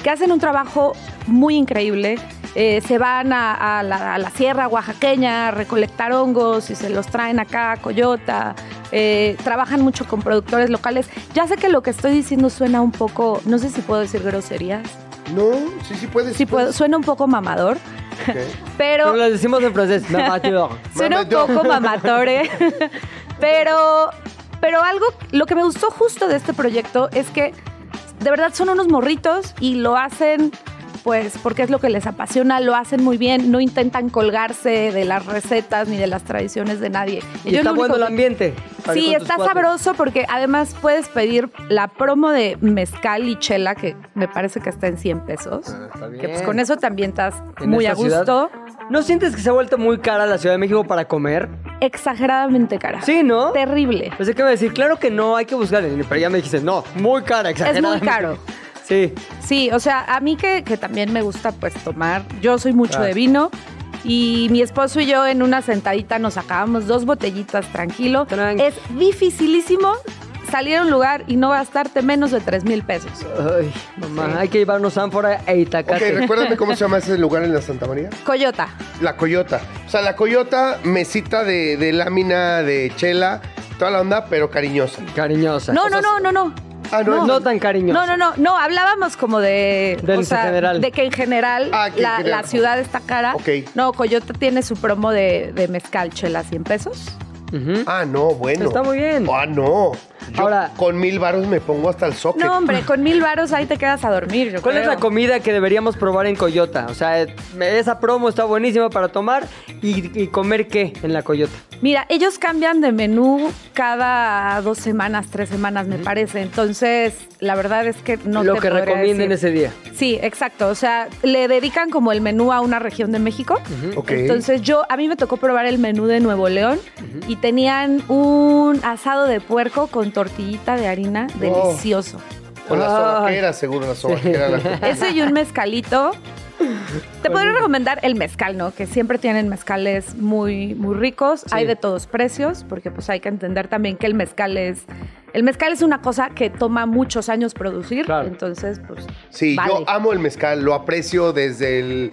que hacen un trabajo muy increíble. Eh, se van a, a la, a la sierra oaxaqueña a recolectar hongos y se los traen acá a Coyota. Eh, trabajan mucho con productores locales. Ya sé que lo que estoy diciendo suena un poco, no sé si puedo decir groserías, No, sí, sí puedes. sí puedo, suena un poco mamador, <laughs> pero... Como lo decimos en francés, <laughs> mamador. Suena un Mamador. poco mamatore. <laughs> pero, pero algo, lo que me gustó justo de este proyecto es que de verdad son unos morritos y lo hacen pues porque es lo que les apasiona, lo hacen muy bien, no intentan colgarse de las recetas ni de las tradiciones de nadie. Y Yo está lo bueno el ambiente. Sí, está sabroso porque además puedes pedir la promo de mezcal y chela, que me parece que está en 100 pesos. Ah, está que pues bien. con eso también estás En muy a ciudad. gusto. ¿No sientes que se ha vuelto muy cara la Ciudad de México para comer? Exageradamente cara. Sí, ¿no? Terrible. Pensé que iba a decir, claro que no, hay que buscar. Pero ya me dijiste, no, muy cara, Es exageradamente. muy caro. Sí. Sí, o sea, a mí que, que también me gusta pues tomar, yo soy mucho Claro. de vino y mi esposo y yo en una sentadita nos acabamos dos botellitas tranquilo. Tranqui. Es dificilísimo salir a un lugar y no gastarte menos de 3 mil pesos. Ay, mamá, hay que llevarnos ánfora e Ok, itacate. recuérdame cómo se llama ese lugar en la Santa María. Coyota. La Coyota. O sea, la Coyota, mesita de, de lámina de chela, toda la onda, pero cariñosa. Cariñosa. No, no, no, no, no. Ah, no, No tan cariñosa. No, no, no, no, hablábamos como de, Del o sea, general. de que en general, Ah, que en la, general. la ciudad está cara. Ok. No, Coyota tiene su promo de, de mezcal chela 100 pesos. Ah, no, bueno. Está muy bien. Ah, no. Yo Ahora- con mil baros me pongo hasta el socket. No, hombre, <laughs> con mil varos ahí te quedas a dormir. yo ¿Cuál es la comida que deberíamos probar en Coyota? O sea, esa promo está buenísima para tomar y, y comer qué en la Coyota. Mira, ellos cambian de menú cada dos semanas, tres semanas, me parece. Entonces, la verdad es que no Lo te que recomienden decir. ese día. Sí, exacto. O sea, le dedican como el menú a una región de México. Ok. Entonces yo, a mí me tocó probar el menú de Nuevo León y tenían un asado de puerco con tortillita de harina delicioso. Con las Ay. sobaqueras, seguro, las sobaqueras. la- Ese y un mezcalito. Te podría recomendar el mezcal, ¿no? Que siempre tienen mezcales muy, muy ricos. Hay de todos precios, porque pues hay que entender también que el mezcal es... El mezcal es una cosa que toma muchos años producir, Claro. entonces pues Sí, vale. yo amo el mezcal, lo aprecio desde el,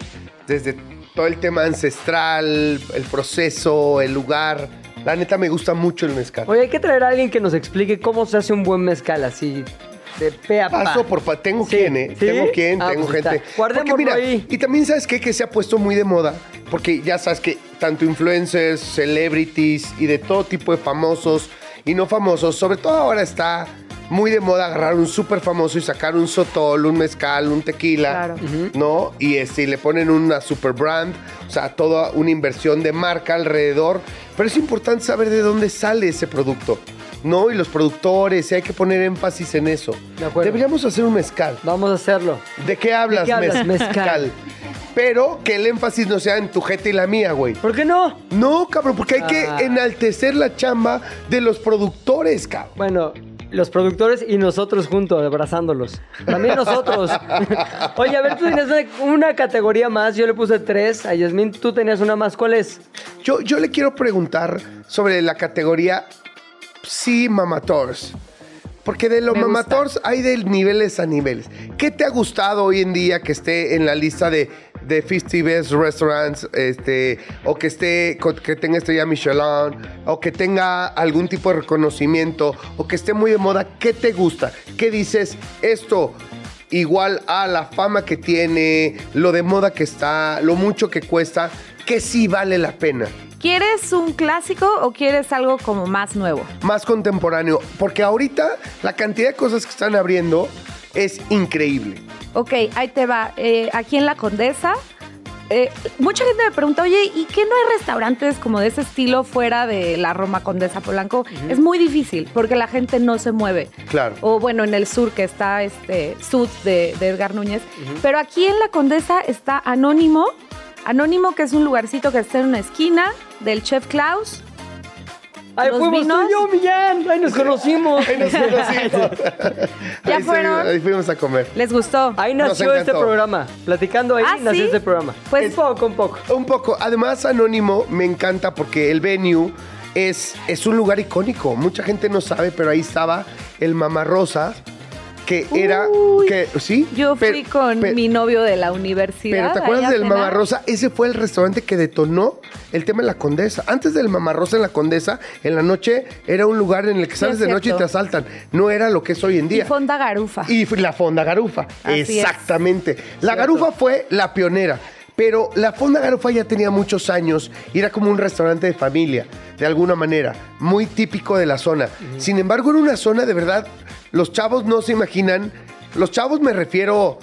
desde todo el tema ancestral, el proceso, el lugar. La neta me gusta mucho el mezcal. Oye, hay que traer a alguien que nos explique cómo se hace un buen mezcal así, de pe a pa. Paso por pa- tengo Sí, quien, ¿eh? ¿sí? Tengo quien, Ah, tengo pues gente. Porque mira, ahí. y también sabes qué? que se ha puesto muy de moda, porque ya sabes que tanto influencers, celebrities y de todo tipo de famosos y no famosos, sobre todo ahora está muy de moda agarrar un súper famoso y sacar un sotol, un mezcal, un tequila, Claro. ¿no? Y este, y le ponen una super brand, o sea, toda una inversión de marca alrededor. Pero es importante saber de dónde sale ese producto, ¿no? Y los productores, y hay que poner énfasis en eso. De acuerdo. Deberíamos hacer un mezcal. Vamos a hacerlo. ¿De qué hablas, qué hablas? mez- Mezcal. Pero que el énfasis no sea en tu jeta y la mía, güey. ¿Por qué no? No, cabrón, porque hay Ah. que enaltecer la chamba de los productores, cabrón. Bueno, los productores y nosotros juntos, abrazándolos. También nosotros. <laughs> Oye, a ver, tú tenías una, una categoría más, yo le puse tres. A Yasmín, tú tenías una más. ¿Cuál es? Yo, yo le quiero preguntar sobre la categoría Sí Mamators. Porque de los Me gusta. Mamators hay de niveles a niveles. ¿Qué te ha gustado hoy en día que esté en la lista de, de 50 Best Restaurants? Este, o que esté, que tenga estrella Michelin, o que tenga algún tipo de reconocimiento, o que esté muy de moda. ¿Qué te gusta? ¿Qué dices? Esto igual a la fama que tiene, lo de moda que está, lo mucho que cuesta, que sí vale la pena. ¿Quieres un clásico o quieres algo como más nuevo? Más contemporáneo, porque ahorita la cantidad de cosas que están abriendo es increíble. Ok, ahí te va. Eh, aquí en La Condesa, eh, mucha gente me pregunta, oye, ¿y qué no hay restaurantes como de ese estilo fuera de la Roma Condesa Polanco? Es muy difícil porque la gente no se mueve. Claro. O bueno, en el sur que está este Sud de, de Edgar Núñez. Pero aquí en La Condesa está Anónimo. Anónimo, que es un lugarcito que está en una esquina del Chef Klaus. Los fuimos vinos. tú y yo, Millán. Ay, nos conocimos. Ahí nos conocimos. ¿Ya Ahí se- fueron? ahí fuimos a comer. ¿Les gustó? Ahí nació este programa. Platicando ahí ¿Ah, nació sí? este programa. Pues- un poco, un poco. Un poco. Además, Anónimo me encanta porque el venue es, es un lugar icónico. Mucha gente no sabe, pero ahí estaba el Mamarrosa, que era... Que, ¿Sí? Yo fui Pero- con pero- mi novio de la universidad. Pero ¿te acuerdas del cenar. Mamá Rosa? Ese fue el restaurante que detonó el tema de la Condesa. Antes del Mamá Rosa en la Condesa, en la noche era un lugar en el que sales es de noche y te asaltan. No era lo que es hoy en Y día. Fonda Garufa. Y la Fonda Garufa. Así es. Exactamente. La Garufa fue la pionera. Pero la Fonda Garufa ya tenía muchos años y era como un restaurante de familia, de alguna manera, muy típico de la zona. Sin embargo, era una zona de verdad, los chavos no se imaginan Los chavos me refiero.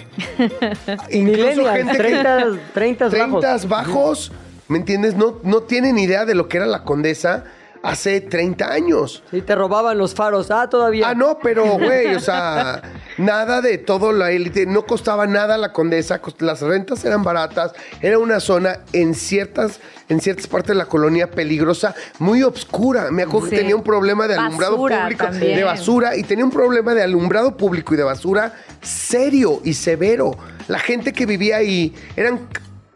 <laughs> Incluso gente que- 30, 30 bajos. 30 bajos, ¿me entiendes? No, no tienen idea de lo que era la condesa hace 30 años. Sí, te robaban los faros. Ah, todavía. Ah, no, pero, güey, o sea, nada de todo la élite. No costaba nada la condesa. Las rentas eran baratas. Era una zona en ciertas, en ciertas partes de la colonia peligrosa, muy obscura. Me acuerdo que tenía un problema de alumbrado Basura público, también. de basura, y tenía un problema de alumbrado público y de basura serio y severo. La gente que vivía ahí eran.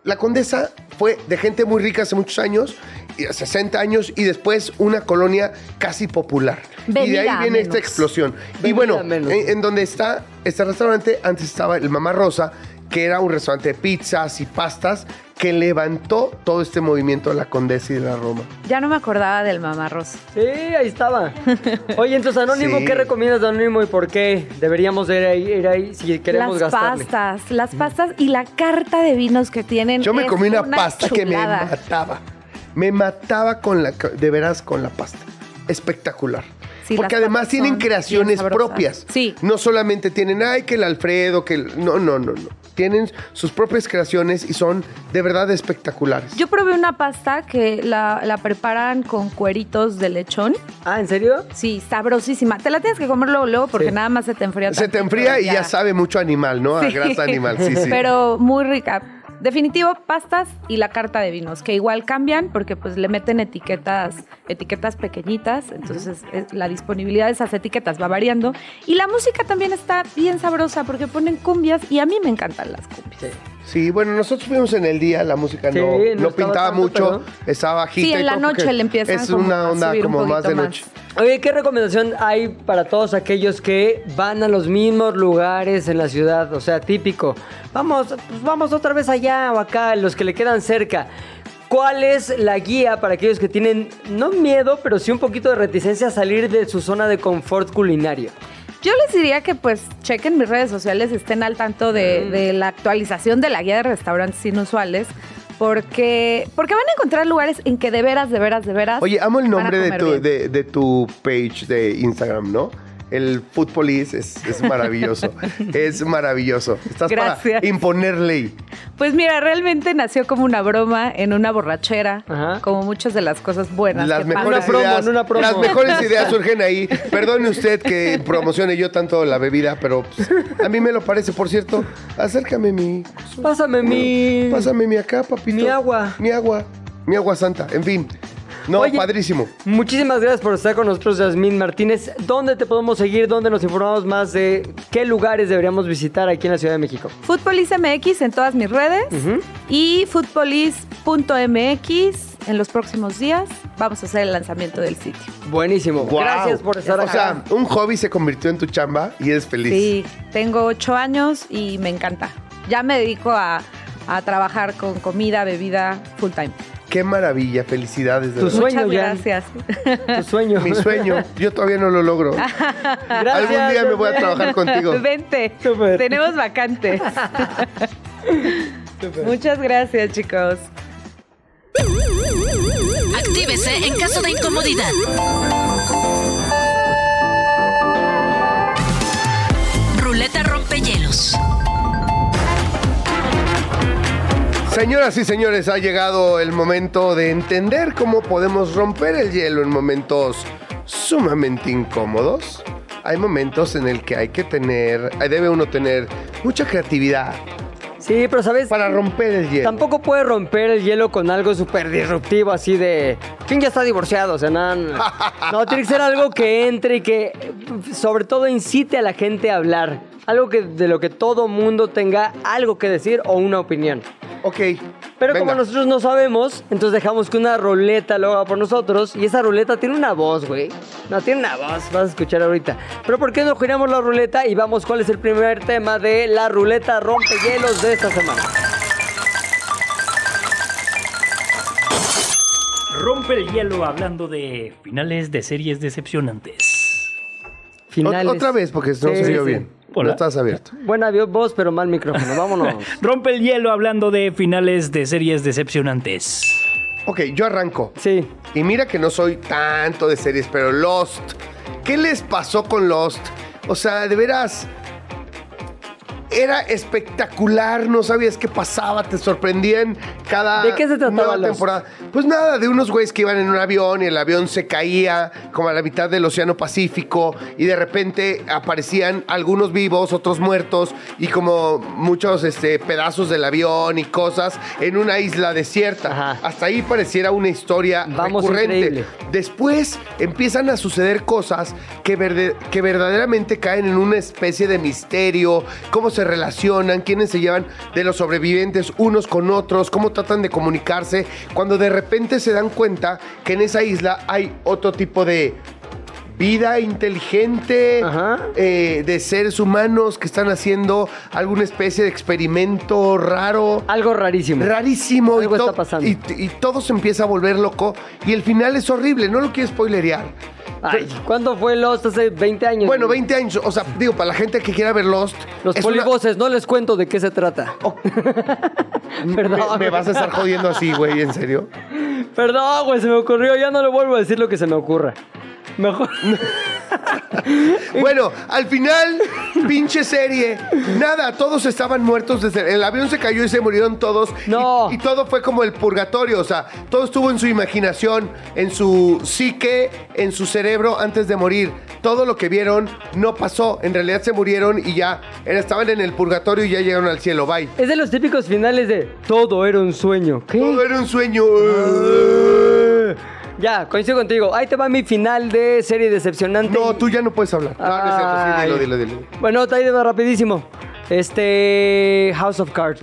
La condesa fue de gente muy rica hace muchos años, 60 años, y después una colonia casi popular. y de ahí viene esta explosión. y bueno, en, en donde está este restaurante, antes estaba el Mamá Rosa, que era un restaurante de pizzas y pastas que levantó todo este movimiento de la Condesa y de la Roma. Ya no me acordaba del mamarros. Sí, ahí estaba. Oye, entonces, Anónimo, Sí. ¿qué recomiendas de Anónimo y por qué deberíamos ir ahí, ir ahí si queremos las gastarle? pastas, las pastas y la carta de vinos que tienen. Yo me comí una, pasta que me mataba. Me mataba con la, de veras con la pasta. Espectacular. Sí, Porque además tienen creaciones propias. Sí. No solamente tienen, ay, que el Alfredo, que el... No, no, no, no. Tienen sus propias creaciones y son de verdad espectaculares. Yo probé una pasta que la, la preparan con cueritos de lechón. Ah, ¿en serio? Sí, sabrosísima. Te la tienes que comer luego, luego porque Sí. nada más se te enfría. Se te enfría y ya sabe mucho animal, ¿no? A Sí. grasa animal, sí, <laughs> sí. Pero muy rica. Definitivo, pastas y la carta de vinos, que igual cambian porque pues le meten etiquetas, etiquetas pequeñitas, entonces es- la disponibilidad de esas etiquetas va variando. Y la música también está bien sabrosa porque ponen cumbias y a mí me encantan las cumbias. Sí, bueno, nosotros fuimos en el día, la música Sí, no, no pintaba tanto, mucho, pero- estaba bajita. Sí, en y la noche le empiezan Es una onda subir un como más de noche. Oye, ¿qué recomendación hay para todos aquellos que van a los mismos lugares en la ciudad? O sea, típico. Vamos, pues vamos otra vez allá o acá, los que le quedan cerca. ¿Cuál es la guía para aquellos que tienen, no miedo, pero sí un poquito de reticencia a salir de su zona de confort culinario? Yo les diría que pues chequen mis redes sociales, estén al tanto de, Mm. de la actualización de la guía de restaurantes inusuales, porque, porque van a encontrar lugares en que de veras, de veras, de veras. Oye, amo el nombre de tu, de, de tu page de Instagram, ¿no? El Police es, es maravilloso. <laughs> es maravilloso. Estás Gracias. para imponer ley. Pues mira, realmente nació como una broma en una borrachera, Ajá. como muchas de las cosas buenas. Las que mejores, Una promo, ideas, en una promo. las mejores <laughs> ideas surgen ahí. Perdone usted que promocione yo tanto la bebida, pero pues, a mí me lo parece. Por cierto, acércame mi... Pásame mi... Pásame mi acá, papito. Mi agua. Mi agua. Mi agua santa. En fin. No, Oye, padrísimo. Muchísimas gracias por estar con nosotros, Yasmín Martínez. ¿Dónde te podemos seguir? ¿Dónde nos informamos más de qué lugares deberíamos visitar aquí en la Ciudad de México? Foodpolice MX en todas mis redes y foodpolice.mx en los próximos días vamos a hacer el lanzamiento del sitio. Buenísimo. Gracias por estar O acá. sea, un hobby se convirtió en tu chamba y eres feliz. Sí, tengo ocho años y me encanta. Ya me dedico a, a trabajar con comida, bebida, full time. Qué maravilla. Felicidades. De Tu verdad. sueño, Muchas gracias. Tu sueño. Mi sueño. Yo todavía no lo logro. <laughs> Gracias, Algún día me voy a trabajar contigo. Vente, Súper. tenemos vacantes. Muchas gracias, chicos. Actívese en caso de incomodidad. Ruleta rompehielos. Señoras y señores, ha llegado el momento de entender cómo podemos romper el hielo en momentos sumamente incómodos. Hay momentos en el que hay que tener, debe uno tener mucha creatividad Sí, pero ¿sabes? para romper el hielo. Tampoco puede romper el hielo con algo súper disruptivo, así de. ¿Quién ya está divorciado? O sea, no, no. <laughs> No, tiene que ser algo que entre y que, sobre todo, incite a la gente a hablar. Algo que, de lo que todo mundo tenga algo que decir o una opinión. Ok. Pero venga. como nosotros no sabemos, entonces dejamos que una ruleta lo haga por nosotros. Y esa ruleta tiene una voz, güey. No, tiene una voz, vas a escuchar ahorita. Pero ¿por qué no giramos la ruleta y vamos cuál es el primer tema de la ruleta rompehielos de esta semana? Rompe el hielo hablando de finales de series decepcionantes. Finales. Otra vez, porque no Sí, se sí. bien. Hola. No estás abierto. Buena vi- voz, pero mal micrófono. Vámonos. <laughs> Rompe el hielo hablando de finales de series decepcionantes. Ok, yo arranco. Sí. Y mira que no soy tanto de series, pero Lost. ¿Qué les pasó con Lost? O sea, de veras. Era espectacular, no sabías qué pasaba, te sorprendían cada ¿De qué se trataba nueva temporada. Pues nada, de unos güeyes que iban en un avión y el avión se caía como a la mitad del Océano Pacífico y de repente aparecían algunos vivos, otros muertos y como muchos este, pedazos del avión y cosas en una isla desierta. Ajá. Hasta ahí pareciera una historia Vamos, recurrente. increíble. Después empiezan a suceder cosas que, verde- que verdaderamente caen en una especie de misterio, cómo se relacionan, quiénes se llevan de los sobrevivientes unos con otros, cómo tratan de comunicarse, cuando de repente se dan cuenta que en esa isla hay otro tipo de vida inteligente, eh, de seres humanos que están haciendo alguna especie de experimento raro. Algo rarísimo. Rarísimo. Algo y, está pasando. Y, y todo se empieza a volver loco. Y el final es horrible. No lo quiero spoilerear. Ay, ¿cuándo fue Lost? Hace 20 años. Bueno, güey. 20 años. O sea, digo, para la gente que quiera ver Lost. Los una- polivoces, no les cuento de qué se trata. <laughs> Perdón. me, me vas a estar jodiendo así, güey, en serio. Perdón, güey, se me ocurrió. Ya no le vuelvo a decir lo que se me ocurra. Mejor. <laughs> Bueno, al final, pinche serie. Nada, todos estaban muertos desde. El avión se cayó y se murieron todos. No. Y, y todo fue como el purgatorio. O sea, todo estuvo en su imaginación, en su psique, en su cerebro antes de morir. Todo lo que vieron no pasó. En realidad se murieron y ya estaban en el purgatorio y ya llegaron al cielo. Bye. Es de los típicos finales de todo era un sueño. ¿Qué? Todo era un sueño. Ya, coincido contigo. Ahí te va mi final de serie decepcionante. No, tú ya no puedes hablar. No, no es cierto. Sí, dilo, dilo, dilo. Bueno, ahí te va rapidísimo. Este. House of Cards.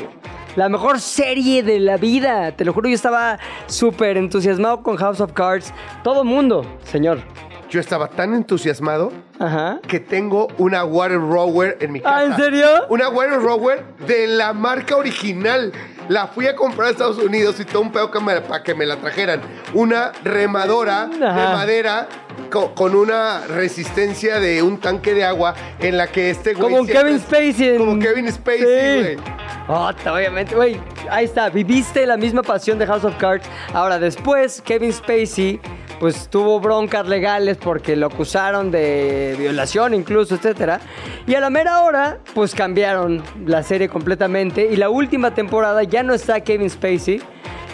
La mejor serie de la vida. Te lo juro, yo estaba súper entusiasmado con House of Cards. Todo mundo, señor. Yo estaba tan entusiasmado Ajá. que tengo una water rower en mi casa. Ah, ¿en serio? Una water rower de la marca original. La fui a comprar a Estados Unidos y todo un pedo que me- para que me la trajeran. Una remadora de madera co- con, una resistencia de un tanque de agua en la que este güey Como Kevin Spacey. en- Como Kevin Spacey, Sí. güey. Oh, obviamente, güey. Ahí está, viviste la misma pasión de House of Cards. Ahora, después, Kevin Spacey, pues tuvo broncas legales porque lo acusaron de violación, incluso, etcétera. Y a la mera hora, pues cambiaron la serie completamente. Y la última temporada ya no está Kevin Spacey.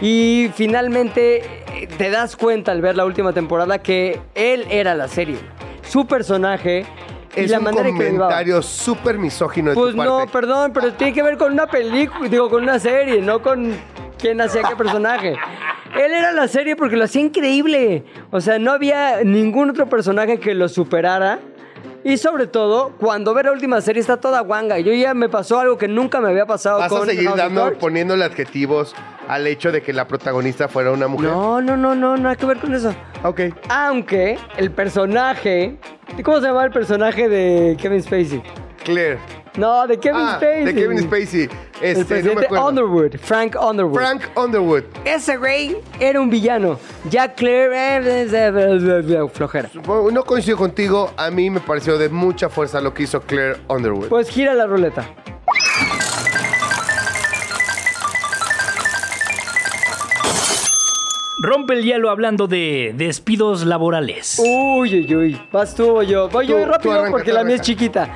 Y finalmente eh, te das cuenta al ver la última temporada que él era la serie. Su personaje. Es la un comentario súper misógino de Pues tu parte. no, perdón, pero tiene que ver con una película, digo, con una serie, no con quién hacía qué personaje. Él era la serie porque lo hacía increíble. O sea, no había ningún otro personaje que lo superara. Y sobre todo, cuando ve la última serie está toda guanga. Yo ya me pasó algo que nunca me había pasado ¿Vas con a seguir House dando, poniéndole adjetivos al hecho de que la protagonista fuera una mujer? No, no, no, no, nada que ver con eso. Ok. Aunque el personaje... ¿Cómo se llama el personaje de Kevin Spacey? Claire. No, de Kevin ah, Spacey. de Kevin Spacey. El Este, no me acuerdo. Underwood, Frank Underwood. Frank Underwood. Ese güey era un villano. Jack Claire, eh, eh, eh, flojera. No coincido contigo, a mí me pareció de mucha fuerza lo que hizo Claire Underwood. Pues gira la ruleta. Rompe el hielo hablando de despidos laborales. Uy, uy, uy. Vas tú o yo. Voy Tú- yo tú rápido arranca, porque la mía es chiquita.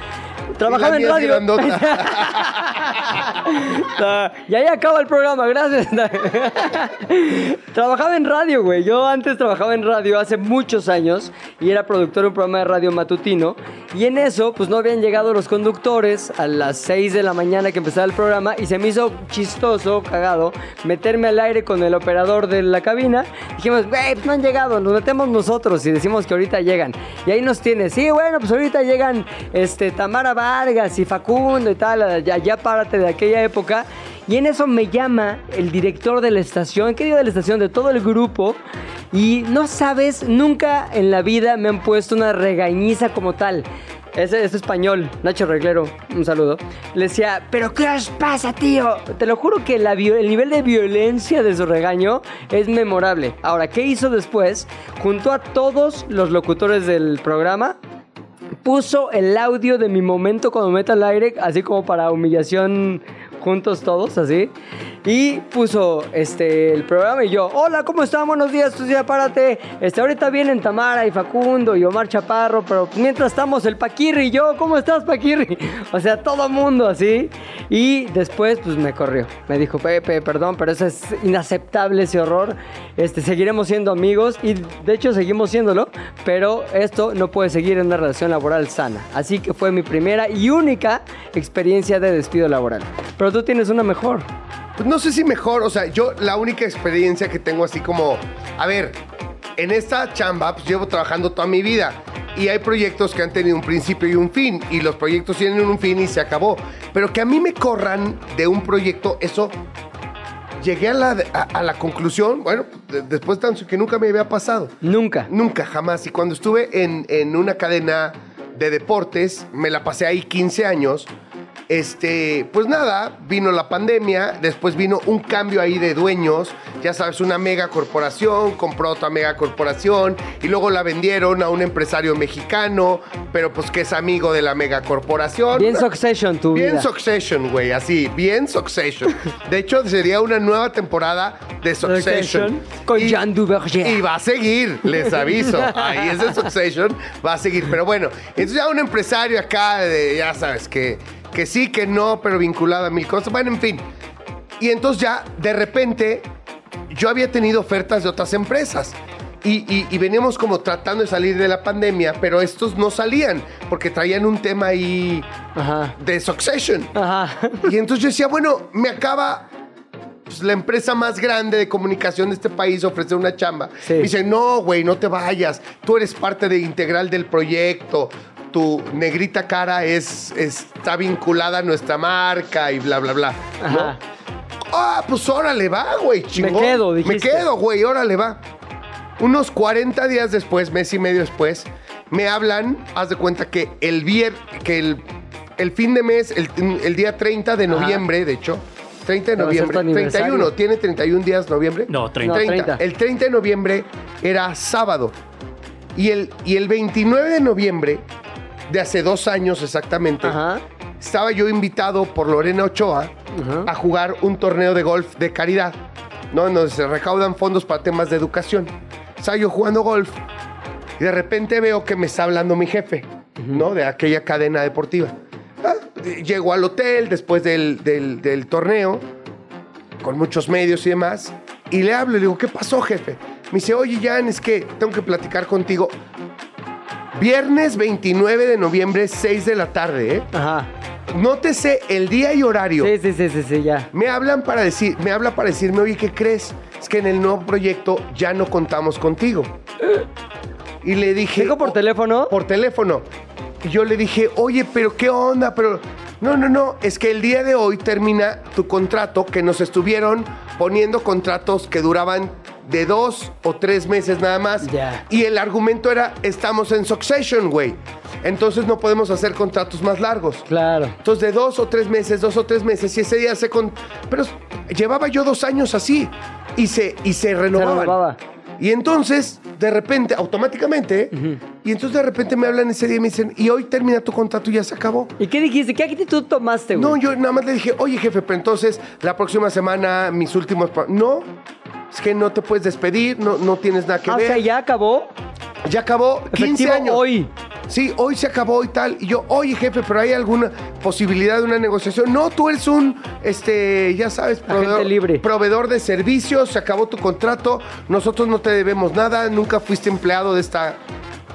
Trabajaba en radio. <laughs> y ahí acaba el programa, gracias. <laughs> trabajaba en radio, güey. Yo antes trabajaba en radio hace muchos años y era productor de un programa de radio matutino. Y en eso, pues no habían llegado los conductores a las 6 de la mañana que empezaba el programa y se me hizo chistoso, cagado, meterme al aire con el operador de la cabina. Dijimos, güey, pues no han llegado, nos metemos nosotros y decimos que ahorita llegan. Y ahí nos tiene, sí, bueno, pues ahorita llegan este, Tamara Vargas y Facundo y tal, ya, ya párate de aquella época. Y en eso me llama el director de la estación, ¿qué digo de la estación? De todo el grupo. Y no sabes, nunca en la vida me han puesto una regañiza como tal. Ese es español, Nacho Reglero, un saludo. Le decía, ¿pero qué os pasa, tío? Te lo juro que la el nivel de violencia de su regaño es memorable. Ahora, ¿qué hizo después? Juntó a todos los locutores del programa, puso el audio de mi momento cuando me meto al aire, así como para humillación juntos todos, así. Y puso este el programa y yo, hola, ¿cómo están? Buenos días, tú ya párate. Este, ahorita vienen Tamara y Facundo y Omar Chaparro, pero mientras estamos el Paquirri y yo, ¿cómo estás, Paquirri? <laughs> O sea, todo mundo así. Y después, pues me corrió. Me dijo, Pepe, perdón, pero eso es inaceptable ese horror. Este, seguiremos siendo amigos y de hecho seguimos siéndolo, pero esto no puede seguir en una relación laboral sana. Así que fue mi primera y única experiencia de despido laboral. Pero tú tienes una mejor. Pues no sé si mejor, o sea, yo la única experiencia que tengo así como, a ver, en esta chamba pues llevo trabajando toda mi vida y hay proyectos que han tenido un principio y un fin y los proyectos tienen un fin y se acabó. Pero que a mí me corran de un proyecto, eso llegué a la, a, a la conclusión, bueno, de- después de tanto que nunca me había pasado. Nunca. Nunca, jamás. Y cuando estuve en, en una cadena de deportes, me la pasé ahí 15 años. Este, pues nada, vino la pandemia, después vino un cambio ahí de dueños, ya sabes, una mega corporación, compró otra mega corporación y luego la vendieron a un empresario mexicano, pero pues que es amigo de la mega corporación. Bien Succession tu Bien vida. Succession, güey, así, bien Succession. De hecho, sería una nueva temporada de Succession. Con Y- Jean Duverger. y va a seguir, les aviso. Ahí es de Succession, va a seguir. Pero bueno, entonces ya un empresario acá, de, ya sabes, que, que sí, que no, pero vinculado a mil cosas. Bueno, en fin. Y entonces ya, de repente, yo había tenido ofertas de otras empresas. Y, y- y veníamos como tratando de salir de la pandemia, pero estos no salían porque traían un tema ahí Ajá. de Succession. Ajá. Y entonces yo decía, bueno, me acaba pues, la empresa más grande de comunicación de este país ofrecer una chamba. Sí. Me dice, no, güey, no te vayas. Tú eres parte de integral del proyecto. Tu negrita cara es, está vinculada a nuestra marca y bla, bla, bla. ¿no? Ajá. Ah, pues órale, va, güey, chingón. quedo, Me dijiste. quedo, güey, órale, va. Unos 40 días después, mes y medio después, me hablan, haz de cuenta que el viernes, que el, el fin de mes, el, el día 30 de Ajá. noviembre, de hecho, 30 de noviembre, aniversario. 31, ¿tiene 31 días noviembre? No, 30. No, 30. El 30 de noviembre era sábado. Y el, y el 29 de noviembre, de hace dos años exactamente, Ajá. estaba yo invitado por Lorena Ochoa Ajá. a jugar un torneo de golf de caridad, ¿no? En donde se recaudan fondos para temas de educación. Estaba yo jugando golf y de repente veo que me está hablando mi jefe, ¿no? De aquella cadena deportiva. Ah, llego al hotel después del, del- del torneo, con muchos medios y demás, y le hablo y le digo, ¿qué pasó, jefe? Me dice, oye, Jan, es que tengo que platicar contigo. Viernes 29 de noviembre, 6 de la tarde, ¿eh? Ajá. Nótese el día y horario. Sí, sí, sí, sí, sí, ya. Me hablan para decir, me habla para decirme, oye, ¿qué crees? Es que en el nuevo proyecto ya no contamos contigo. Y le dije. ¿Dijo por "Oh, teléfono? Por teléfono. Y yo le dije, oye, pero qué onda, pero. No, no, no. Es que el día de hoy termina tu contrato, que nos estuvieron poniendo contratos que duraban de dos o tres meses nada más. Ya. Y el argumento era, estamos en Succession, güey. Entonces no podemos hacer contratos más largos. Claro. Entonces, de dos o tres meses, dos o tres meses, y ese día se con. Pero llevaba yo dos años así. Y se, y se renovaban. renovaba. Y entonces, de repente, automáticamente, y entonces de repente me hablan ese día y me dicen, y hoy termina tu contrato y ya se acabó. ¿Y qué dijiste? ¿Qué actitud tomaste, güey? No, yo nada más le dije, oye jefe, pero entonces la próxima semana mis últimos... pro-". No, es que no te puedes despedir, no, no tienes nada que Ah, o ver. sea, ya acabó. Ya acabó 15 Efectivo años. hoy. Sí, hoy se acabó y tal. Y yo, oye, jefe, pero hay alguna posibilidad de una negociación. No, tú eres un, este, ya sabes, proveedor, libre. proveedor de servicios, se acabó tu contrato, nosotros no te debemos nada, nunca fuiste empleado de esta.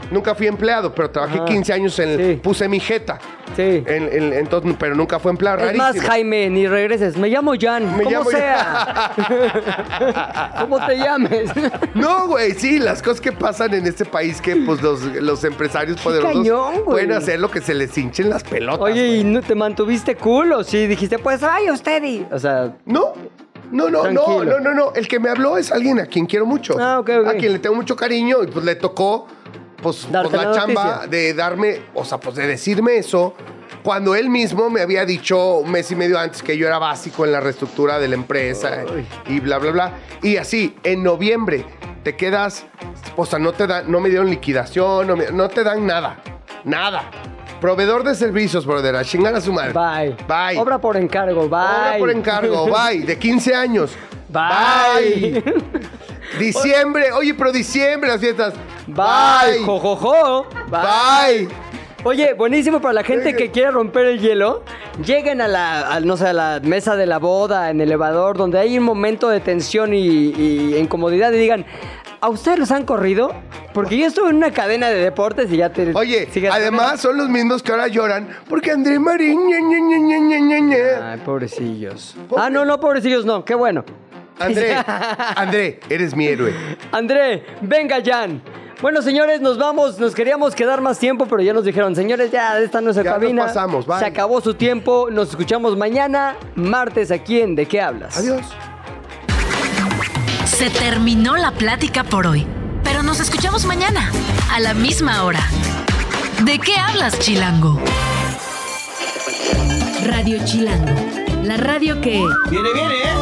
Nunca fui empleado, pero trabajé Ajá. 15 años en. Sí. Puse mi jeta. Sí. En, en- entonces, pero nunca fue empleado. Es más, rarísimo. Jaime, ni regreses. Me llamo Jan. Me como llamo sea. <laughs> ¿Cómo te llames? No, güey, sí, las cosas que pasan en este país que pues los, los empresarios poderosos cañón, güey. pueden hacer lo que se les hinchen las pelotas. Oye. ¿y no te mantuviste cool o sí dijiste, pues, ay, usted y... O sea, No, no, no, no, Tranquilo. no, no, no. El que me habló es alguien a quien quiero mucho. Ah, ok, ok. A quien le tengo mucho cariño y pues le tocó pues, pues, la, la chamba de darme, o sea, pues de decirme eso. Cuando él mismo me había dicho un mes y medio antes que yo era básico en la reestructura de la empresa Ay. y bla, bla, bla. Y así, en noviembre te quedas, o sea, no te dan, no me dieron liquidación, no, me- no te dan nada, nada. Proveedor de servicios, brother. A chingar a su madre. Bye. Bye. Obra por encargo. Bye. Obra por encargo. Bye. De 15 años. Bye. <laughs> Diciembre. Oye, pero diciembre las fiestas. Bye. Jo, jo, jo. Bye. Oye, buenísimo para la gente que quiere romper el hielo. Lleguen a la, a, no sé, a la mesa de la boda, en el elevador, donde hay un momento de tensión y, y incomodidad y digan, ¿a ustedes los han corrido? Porque yo estuve en una cadena de deportes y ya te... Oye, sigues- además son los mismos que ahora lloran porque André Marín. ña, ña, ña, ña, ña. Ay, pobrecillos. Pobre- Ah, no, no, pobrecillos, no. Qué bueno. André, <laughs> André, eres mi héroe. André, venga, Jan. Bueno, señores, nos vamos. Nos queríamos quedar más tiempo, pero ya nos dijeron, señores, ya esta no es nuestra Ya nos cabina. pasamos, bye. Se acabó su tiempo. Nos escuchamos mañana, martes, aquí en ¿De qué hablas? Adiós. Se terminó la plática por hoy, pero nos escuchamos mañana, a la misma hora. ¿De qué hablas, Chilango? Radio Chilango, la radio que... Viene, viene, ¿eh?